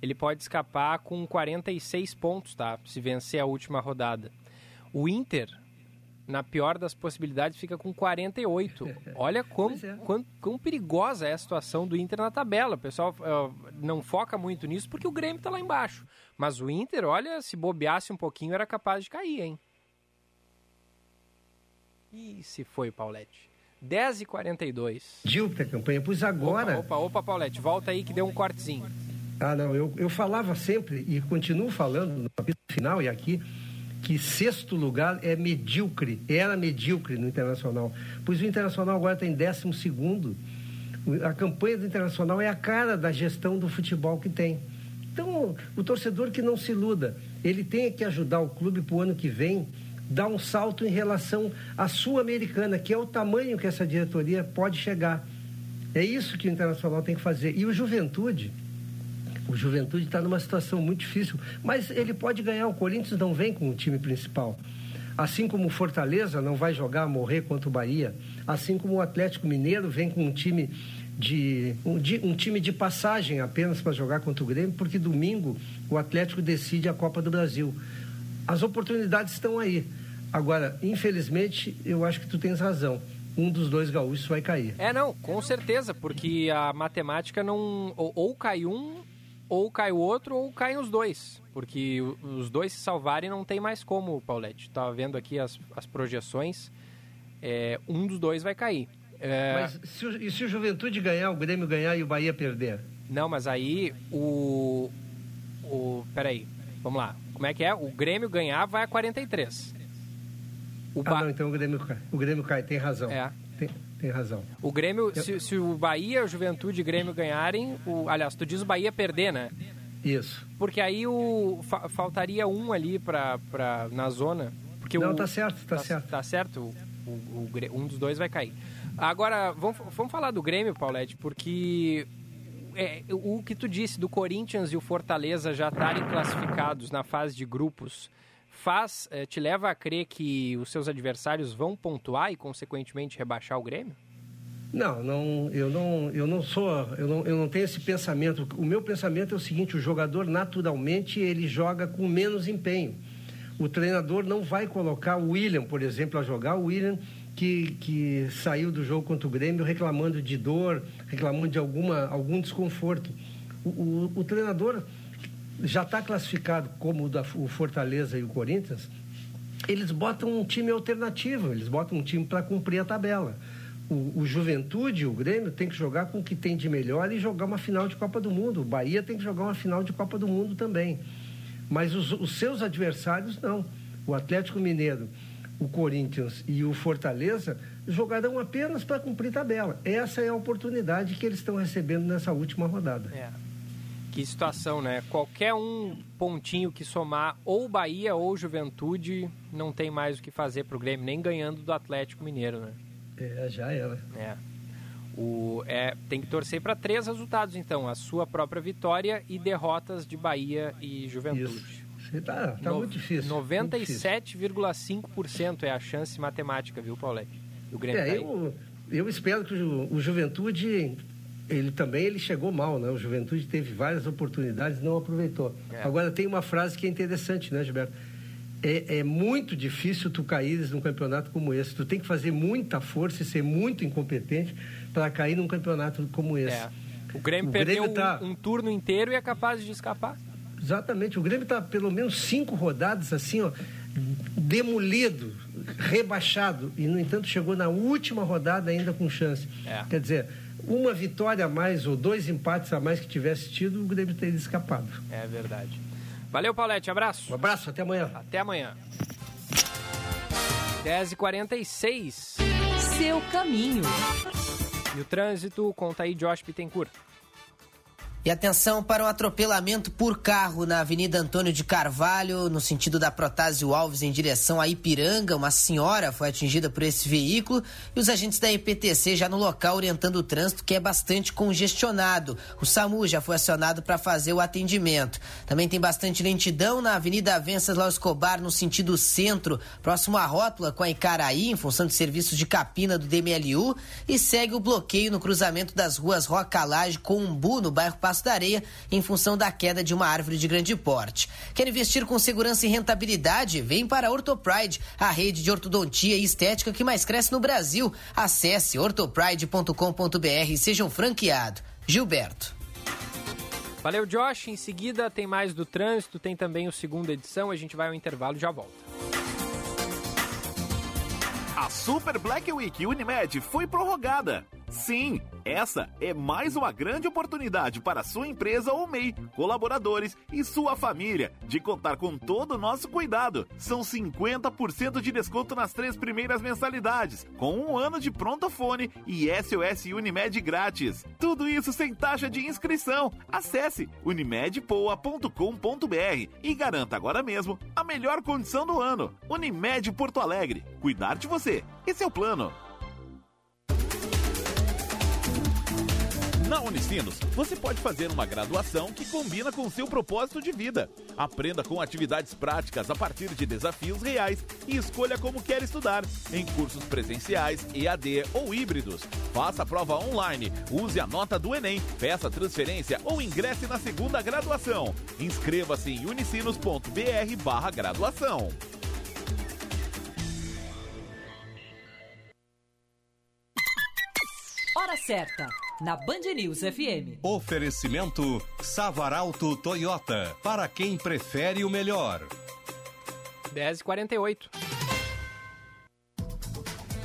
ele pode escapar com 46 pontos, tá? Se vencer a última rodada. O Inter na pior das possibilidades, fica com 48. Olha como, é. quão, quão, perigosa é a situação do Inter na tabela. O pessoal uh, não foca muito nisso porque o Grêmio está lá embaixo. Mas o Inter, olha, se bobeasse um pouquinho, era capaz de cair, hein? E se foi, Paulette? 10 e 42. Dilta a campanha, pois agora. Opa, opa, opa, Paulette, volta aí que deu um cortezinho. Ah, não, eu, eu falava sempre e continuo falando no capítulo final e aqui que sexto lugar é medíocre, era medíocre no Internacional, pois o Internacional agora tem décimo segundo. A campanha do Internacional é a cara da gestão do futebol que tem. Então, o torcedor que não se iluda, ele tem que ajudar o clube para o ano que vem dar um salto em relação à Sul-Americana, que é o tamanho que essa diretoria pode chegar. É isso que o Internacional tem que fazer. E o Juventude, o Juventude está numa situação muito difícil, mas ele pode ganhar. O Corinthians não vem com o time principal. Assim como o Fortaleza não vai jogar morrer contra o Bahia, assim como o Atlético Mineiro vem com um time de um, de, um time de passagem apenas para jogar contra o Grêmio, porque domingo o Atlético decide a Copa do Brasil. As oportunidades estão aí. Agora, infelizmente, eu acho que tu tens razão um dos dois gaúchos vai cair. É, não, com certeza, porque a matemática não. Ou, ou cai um ou cai o outro ou caem os dois. Porque os dois se salvarem não tem mais como, Paulette. Estava vendo aqui as, as projeções. É, um dos dois vai cair. É... Mas se o, e se o Juventude ganhar, o Grêmio ganhar e o Bahia perder? Não, mas aí o. o peraí, vamos lá. Como é que é? O Grêmio ganhar vai a 43. O ah, ba... não, então o Grêmio cai. O Grêmio cai, tem razão. É. Tem, tem razão. O Grêmio, se, se, o Bahia, o Juventude e Grêmio ganharem, o, aliás, tu diz o Bahia perder, né? Isso. Porque aí o, fa, faltaria um ali pra, pra, na zona. Porque Não, o, tá certo, tá, tá certo. Tá certo, o, o, um dos dois vai cair. Agora, vamos, vamos falar do Grêmio, Paulette, porque é, o que tu disse do Corinthians e o Fortaleza já estarem classificados na fase de grupos faz, é, te leva a crer que os seus adversários vão pontuar e, consequentemente, rebaixar o Grêmio? Não, não, eu não, eu não sou, eu não, eu não tenho esse pensamento. O meu pensamento é o seguinte: o jogador naturalmente ele joga com menos empenho. O treinador não vai colocar o William, por exemplo, a jogar. O William que, que saiu do jogo contra o Grêmio reclamando de dor, reclamando de alguma, algum desconforto. O, o, o treinador já está classificado como o, Fortaleza e o Corinthians, eles botam um time alternativo, eles botam um time para cumprir a tabela. O, o, Juventude, o Grêmio, tem que jogar com o que tem de melhor e jogar uma final de Copa do Mundo. O Bahia tem que jogar uma final de Copa do Mundo também. Mas os, os seus adversários, não. O Atlético Mineiro, o Corinthians e o Fortaleza jogarão apenas para cumprir tabela. Essa é a oportunidade que eles estão recebendo nessa última rodada. É. Que situação, né? Qualquer um pontinho que somar ou Bahia ou Juventude não tem mais o que fazer pro Grêmio, nem ganhando do Atlético Mineiro, né? É, já era. É. O, é, tem que torcer para três resultados, então: a sua própria vitória e derrotas de Bahia e Juventude. Isso. Tá, tá no, muito difícil. 97,5% é a chance matemática, viu, Paulette? O Grêmio é, tá eu, eu espero que o, o Juventude ele também ele chegou mal, né? O Juventude teve várias oportunidades e não aproveitou. É. Agora tem uma frase que é interessante, né, Gilberto? é, é, muito difícil tu caíres num campeonato como esse. Tu tem que fazer muita força e ser muito incompetente para cair num campeonato como esse. É. O Grêmio o perdeu Grêmio tá... um, um, turno inteiro e é capaz de escapar. Exatamente. O Grêmio está pelo menos cinco rodadas assim, ó, demolido, rebaixado. E, no entanto, chegou na última rodada ainda com chance. É. Quer dizer, uma vitória a mais ou dois empates a mais que tivesse tido, o Grêmio teria escapado. É verdade. Valeu, Paulette. Abraço. Um abraço, até amanhã. Até amanhã. 10h46. Seu caminho. E o trânsito, conta aí, Josh Pittencourt. E atenção para um atropelamento por carro na Avenida Antônio de Carvalho, no sentido da Protásio Alves, em direção a Ipiranga. Uma senhora foi atingida por esse veículo e os agentes da EPTC já no local orientando o trânsito, que é bastante congestionado. O SAMU já foi acionado para fazer o atendimento. Também tem bastante lentidão na Avenida Venceslau Escobar, no sentido centro, próximo à rótula com a Icaraí, em função de serviços de capina do DMLU. E segue o bloqueio no cruzamento das ruas Rocalage com Umbu, no bairro Passo da Areia em função da queda de uma árvore de grande porte. Quer investir com segurança e rentabilidade? Vem para a Ortopride, a rede de ortodontia e estética que mais cresce no Brasil. Acesse ortopride.com.br e seja um franqueado. Gilberto. Valeu, Josh. Em seguida tem mais do trânsito, tem também o segunda edição. A gente vai ao intervalo e já volta. A Super Black Week Unimed foi prorrogada. Sim, essa é mais uma grande oportunidade para sua empresa ou MEI, colaboradores e sua família de contar com todo o nosso cuidado. São 50% de desconto nas três primeiras mensalidades, com um ano de pronto-fone e SOS Unimed grátis. Tudo isso sem taxa de inscrição. Acesse unimedpoa.com.br e garanta agora mesmo a melhor condição do ano. Unimed Porto Alegre. Cuidar de você. Esse é o plano. Na Unicinos, você pode fazer uma graduação que combina com seu propósito de vida. Aprenda com atividades práticas a partir de desafios reais e escolha como quer estudar, em cursos presenciais, EAD ou híbridos. Faça a prova online, use a nota do Enem, peça transferência ou ingresse na segunda graduação. Inscreva-se em unicinos.br barra graduação. Certa na Band News FM. Oferecimento Savaralto Toyota, para quem prefere o melhor. 10h48.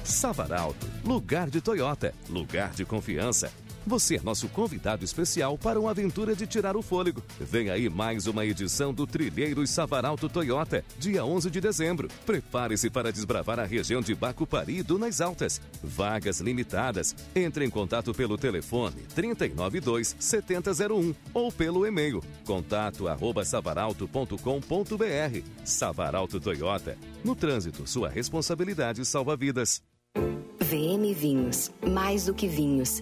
Savaralto, lugar de Toyota, lugar de confiança. Você é nosso convidado especial para uma aventura de tirar o fôlego. Vem aí mais uma edição do Trilheiros Savaralto Toyota, dia 11 de dezembro. Prepare-se para desbravar a região de Bacupari e Dunas Altas. Vagas limitadas. Entre em contato pelo telefone 392 7001 ou pelo e-mail contato arroba savaralto.com.br. Savaralto Toyota. No trânsito, sua responsabilidade salva vidas. VM Vinhos. Mais do que vinhos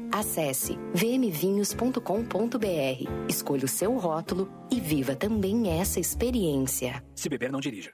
Acesse vmvinhos.com.br, escolha o seu rótulo e viva também essa experiência. Se beber, não dirija.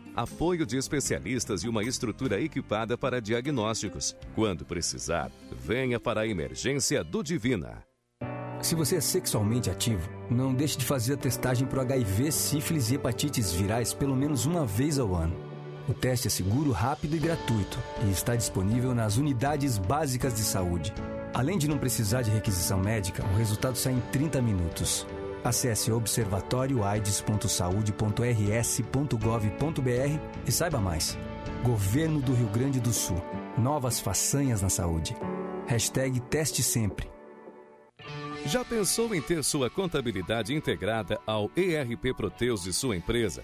apoio de especialistas e uma estrutura equipada para diagnósticos. Quando precisar, venha para a emergência do Divina. Se você é sexualmente ativo, não deixe de fazer a testagem para HIV, sífilis e hepatites virais pelo menos uma vez ao ano. O teste é seguro, rápido e gratuito e está disponível nas unidades básicas de saúde. Além de não precisar de requisição médica, o resultado sai em 30 minutos. Acesse observatórioaids.saude.rs.gov.br e saiba mais. Governo do Rio Grande do Sul. Novas façanhas na saúde. Hashtag Teste Sempre. Já pensou em ter sua contabilidade integrada ao ERP Proteus de sua empresa?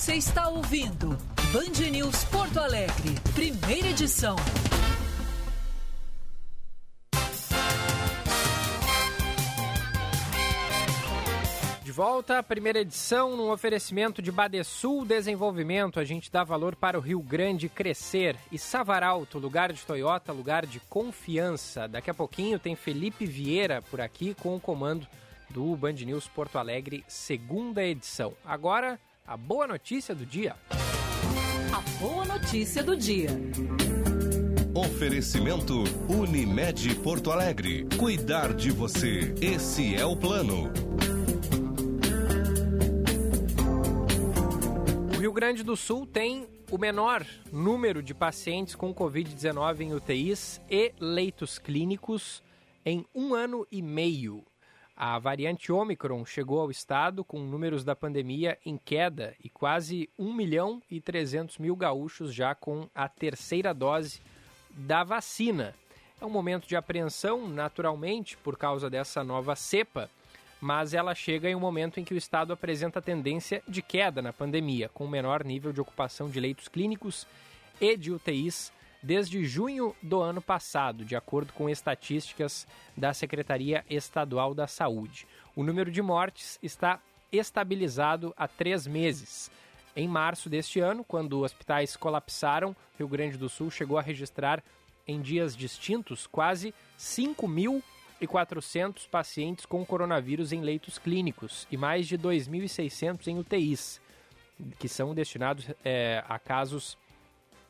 Você está ouvindo Band News Porto Alegre, primeira edição. De volta à primeira edição, num oferecimento de Badesul Desenvolvimento. A gente dá valor para o Rio Grande crescer. E Savaralto, lugar de Toyota, lugar de confiança. Daqui a pouquinho tem Felipe Vieira por aqui com o comando do Band News Porto Alegre, segunda edição. Agora, a boa notícia do dia. A boa notícia do dia. Oferecimento Unimed Porto Alegre. Cuidar de você. Esse é o plano. O Rio Grande do Sul tem o menor número de pacientes com Covid-19 em UTIs e leitos clínicos em um ano e meio. A variante Omicron chegou ao estado com números da pandemia em queda e quase 1 milhão e 300 mil gaúchos já com a terceira dose da vacina. É um momento de apreensão, naturalmente, por causa dessa nova cepa, mas ela chega em um momento em que o estado apresenta tendência de queda na pandemia, com menor nível de ocupação de leitos clínicos e de UTIs desde junho do ano passado, de acordo com estatísticas da Secretaria Estadual da Saúde. O número de mortes está estabilizado há três meses. Em março deste ano, quando hospitais colapsaram, Rio Grande do Sul chegou a registrar, em dias distintos, quase 5.400 pacientes com coronavírus em leitos clínicos e mais de 2.600 em UTIs, que são destinados é, a casos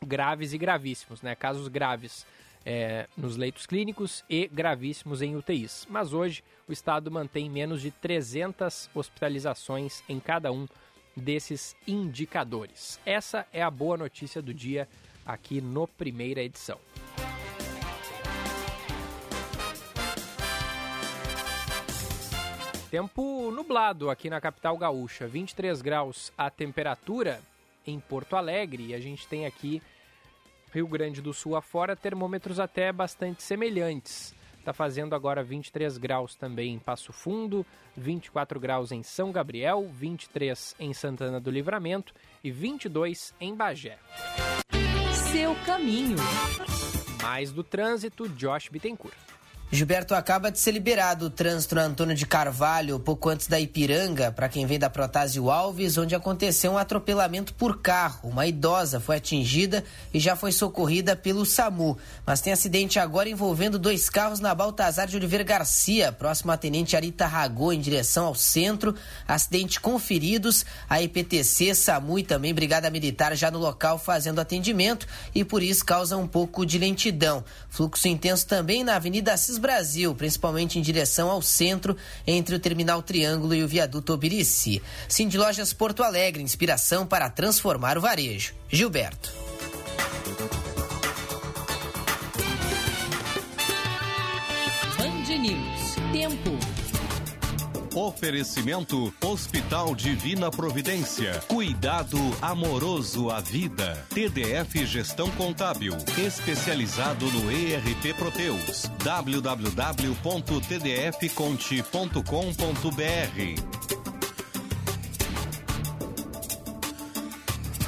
graves e gravíssimos, né? Casos graves é, nos leitos clínicos e gravíssimos em UTIs. Mas hoje o Estado mantém menos de 300 hospitalizações em cada um desses indicadores. Essa é a boa notícia do dia aqui no primeira edição. Tempo nublado aqui na capital gaúcha, 23 graus a temperatura em Porto Alegre e a gente tem aqui Rio Grande do Sul afora termômetros até bastante semelhantes. Está fazendo agora 23 graus também em Passo Fundo, 24 graus em São Gabriel, 23 em Santana do Livramento e 22 em Bagé. Seu caminho. Mais do trânsito, Josh Bittencourt. Gilberto acaba de ser liberado o trânsito na Antônio de Carvalho, pouco antes da Ipiranga, para quem vem da Protásio Alves, onde aconteceu um atropelamento por carro. Uma idosa foi atingida e já foi socorrida pelo SAMU. Mas tem acidente agora envolvendo dois carros na Baltazar de Oliveira Garcia, próximo à Tenente Arita Ragô, em direção ao centro. Acidente conferidos, a IPTC, SAMU e também Brigada Militar já no local fazendo atendimento e por isso causa um pouco de lentidão. Fluxo intenso também na Avenida Assis Brasil, principalmente em direção ao centro, entre o Terminal Triângulo e o Viaduto Obirici. Cindy Lojas Porto Alegre, inspiração para transformar o varejo. Gilberto. Band News. Tempo. Oferecimento Hospital Divina Providência. Cuidado amoroso à vida. TDF Gestão Contábil. Especializado no ERP Proteus. www.tdfconte.com.br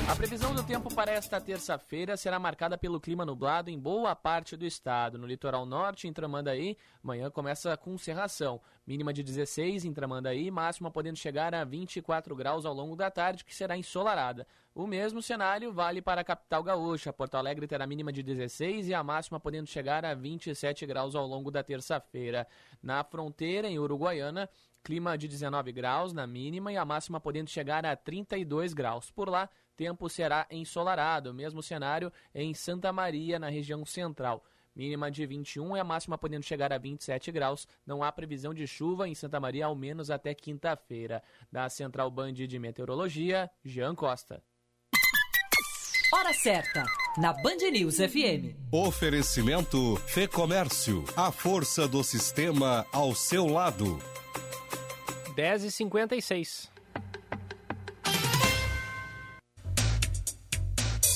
A previsão do tempo para esta terça-feira será marcada pelo clima nublado em boa parte do estado. No litoral norte, em Tramandaí, manhã começa com cerração. Mínima de 16 em Tramandaí, máxima podendo chegar a 24 graus ao longo da tarde, que será ensolarada. O mesmo cenário vale para a capital gaúcha. Porto Alegre terá mínima de 16 e a máxima podendo chegar a 27 graus ao longo da terça-feira. Na fronteira, em Uruguaiana, clima de 19 graus na mínima e a máxima podendo chegar a 32 graus. Por lá, tempo será ensolarado, mesmo cenário em Santa Maria, na região central. mínima de 21 e a máxima podendo chegar a 27 graus. Não há previsão de chuva em Santa Maria, ao menos até quinta-feira. Da Central Band de Meteorologia, Jean Costa. Hora certa, na Band News FM. Oferecimento Fê Comércio, a força do sistema ao seu lado. 10h56.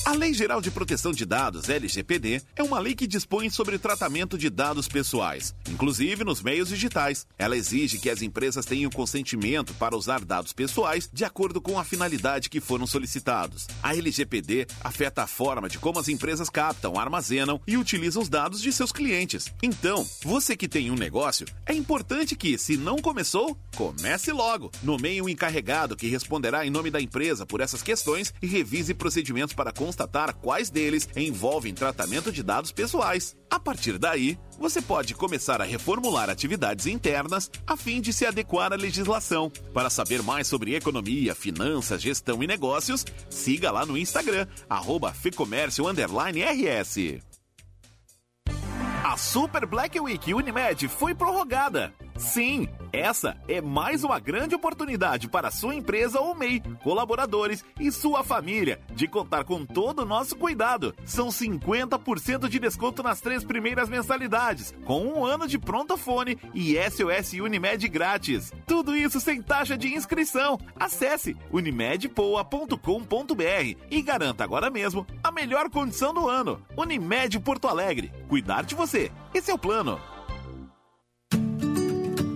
A Lei Geral de Proteção de Dados, LGPD, é uma lei que dispõe sobre tratamento de dados pessoais, inclusive nos meios digitais. Ela exige que as empresas tenham consentimento para usar dados pessoais de acordo com a finalidade que foram solicitados. A LGPD afeta a forma de como as empresas captam, armazenam e utilizam os dados de seus clientes. Então, você que tem um negócio, é importante que, se não começou, comece logo. Nomeie um encarregado que responderá em nome da empresa por essas questões e revise procedimentos para constatar quais deles envolvem tratamento de dados pessoais. A partir daí, você pode começar a reformular atividades internas a fim de se adequar à legislação. Para saber mais sobre economia, finanças, gestão e negócios, siga lá no Instagram, arroba FEComércio_RS. A Super Black Week Unimed foi prorrogada. Sim, essa é mais uma grande oportunidade para sua empresa ou MEI, colaboradores e sua família de contar com todo o nosso cuidado. São 50% de desconto nas três primeiras mensalidades, com um ano de pronto-fone e SOS Unimed grátis. Tudo isso sem taxa de inscrição. Acesse unimedpoa.com.br e garanta agora mesmo a melhor condição do ano. Unimed Porto Alegre. Cuidar de você. Esse é o plano.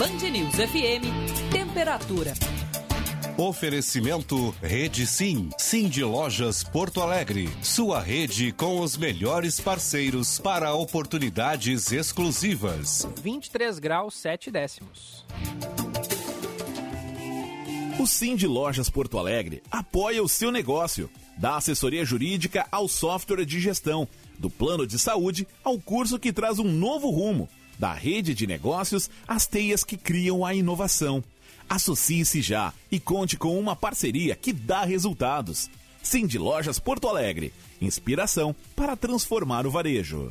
Band News FM, temperatura. Oferecimento Rede Sim, Sim de Lojas Porto Alegre. Sua rede com os melhores parceiros para oportunidades exclusivas. 23 graus 7 décimos. O Sim de Lojas Porto Alegre apoia o seu negócio, dá assessoria jurídica ao software de gestão, do plano de saúde ao curso que traz um novo rumo, da rede de negócios às teias que criam a inovação. Associe-se já e conte com uma parceria que dá resultados. Sim de Lojas Porto Alegre, inspiração para transformar o varejo.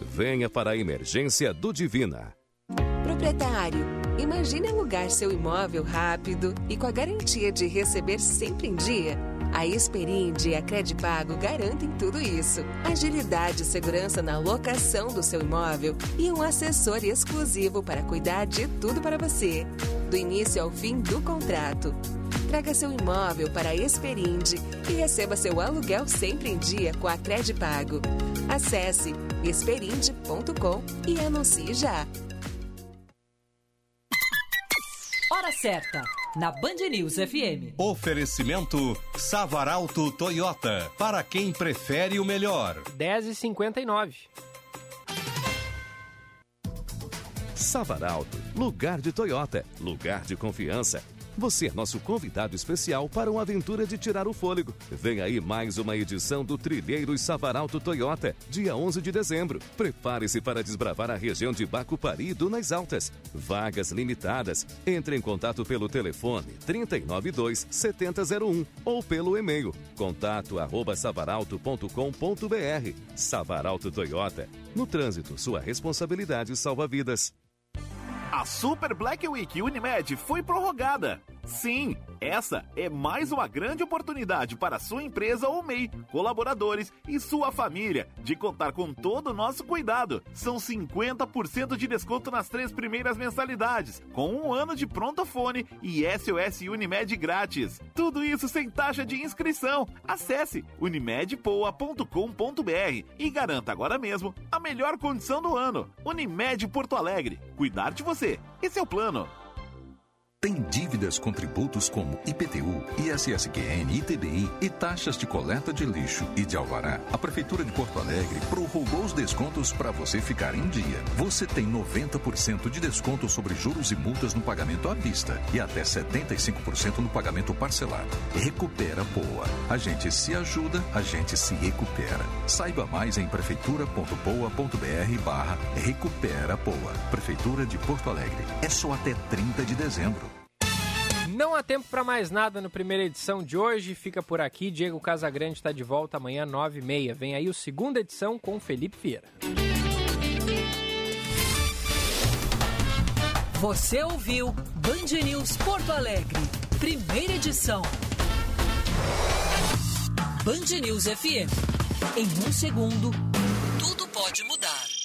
venha para a emergência do Divina. Proprietário, imagine alugar seu imóvel rápido e com a garantia de receber sempre em dia. A Esperinde e a Credipago garantem tudo isso. Agilidade e segurança na locação do seu imóvel e um assessor exclusivo para cuidar de tudo para você, do início ao fim do contrato. Traga seu imóvel para a Esperinde e receba seu aluguel sempre em dia com a Credipago. Acesse esperinde.com e anuncie já. Hora certa, na Band News FM. Oferecimento Savaralto Toyota, para quem prefere o melhor. 10h59. Savaralto, lugar de Toyota, lugar de confiança. Você é nosso convidado especial para uma aventura de tirar o fôlego. Vem aí mais uma edição do Trilheiros Savaralto Toyota, dia 11 de dezembro. Prepare-se para desbravar a região de Bacupari e Dunas Altas. Vagas limitadas. Entre em contato pelo telefone 392 7001 ou pelo e-mail contato arroba savaralto.com.br. Savaralto Toyota. No trânsito, sua responsabilidade salva vidas. A Super Black Week Unimed foi prorrogada. Sim, Essa é mais uma grande oportunidade para sua empresa ou MEI, colaboradores e sua família de contar com todo o nosso cuidado. São 50% de desconto nas três primeiras mensalidades, com um ano de prontofone e SOS Unimed grátis. Tudo isso sem taxa de inscrição. Acesse unimedpoa.com.br e garanta agora mesmo a melhor condição do ano. Unimed Porto Alegre. Cuidar de você. Esse é o plano. Tem dívidas com tributos como IPTU, ISSQN, ITBI e taxas de coleta de lixo e de alvará. A Prefeitura de Porto Alegre prorrogou os descontos para você ficar em dia. Você tem 90% de desconto sobre juros e multas no pagamento à vista e até 75% no pagamento parcelado. Recupera Poa. A gente se ajuda, a gente se recupera. Saiba mais em prefeitura.poa.br barra Recupera Poa. Prefeitura de Porto Alegre. É só até 30 de dezembro. Não há tempo para mais nada no primeira edição de hoje. Fica por aqui. Diego Casagrande está de volta amanhã, 9h30. Vem aí o segunda edição com Felipe Vieira. Você ouviu Band News Porto Alegre, primeira edição. Band News FM. Em um segundo, tudo pode mudar.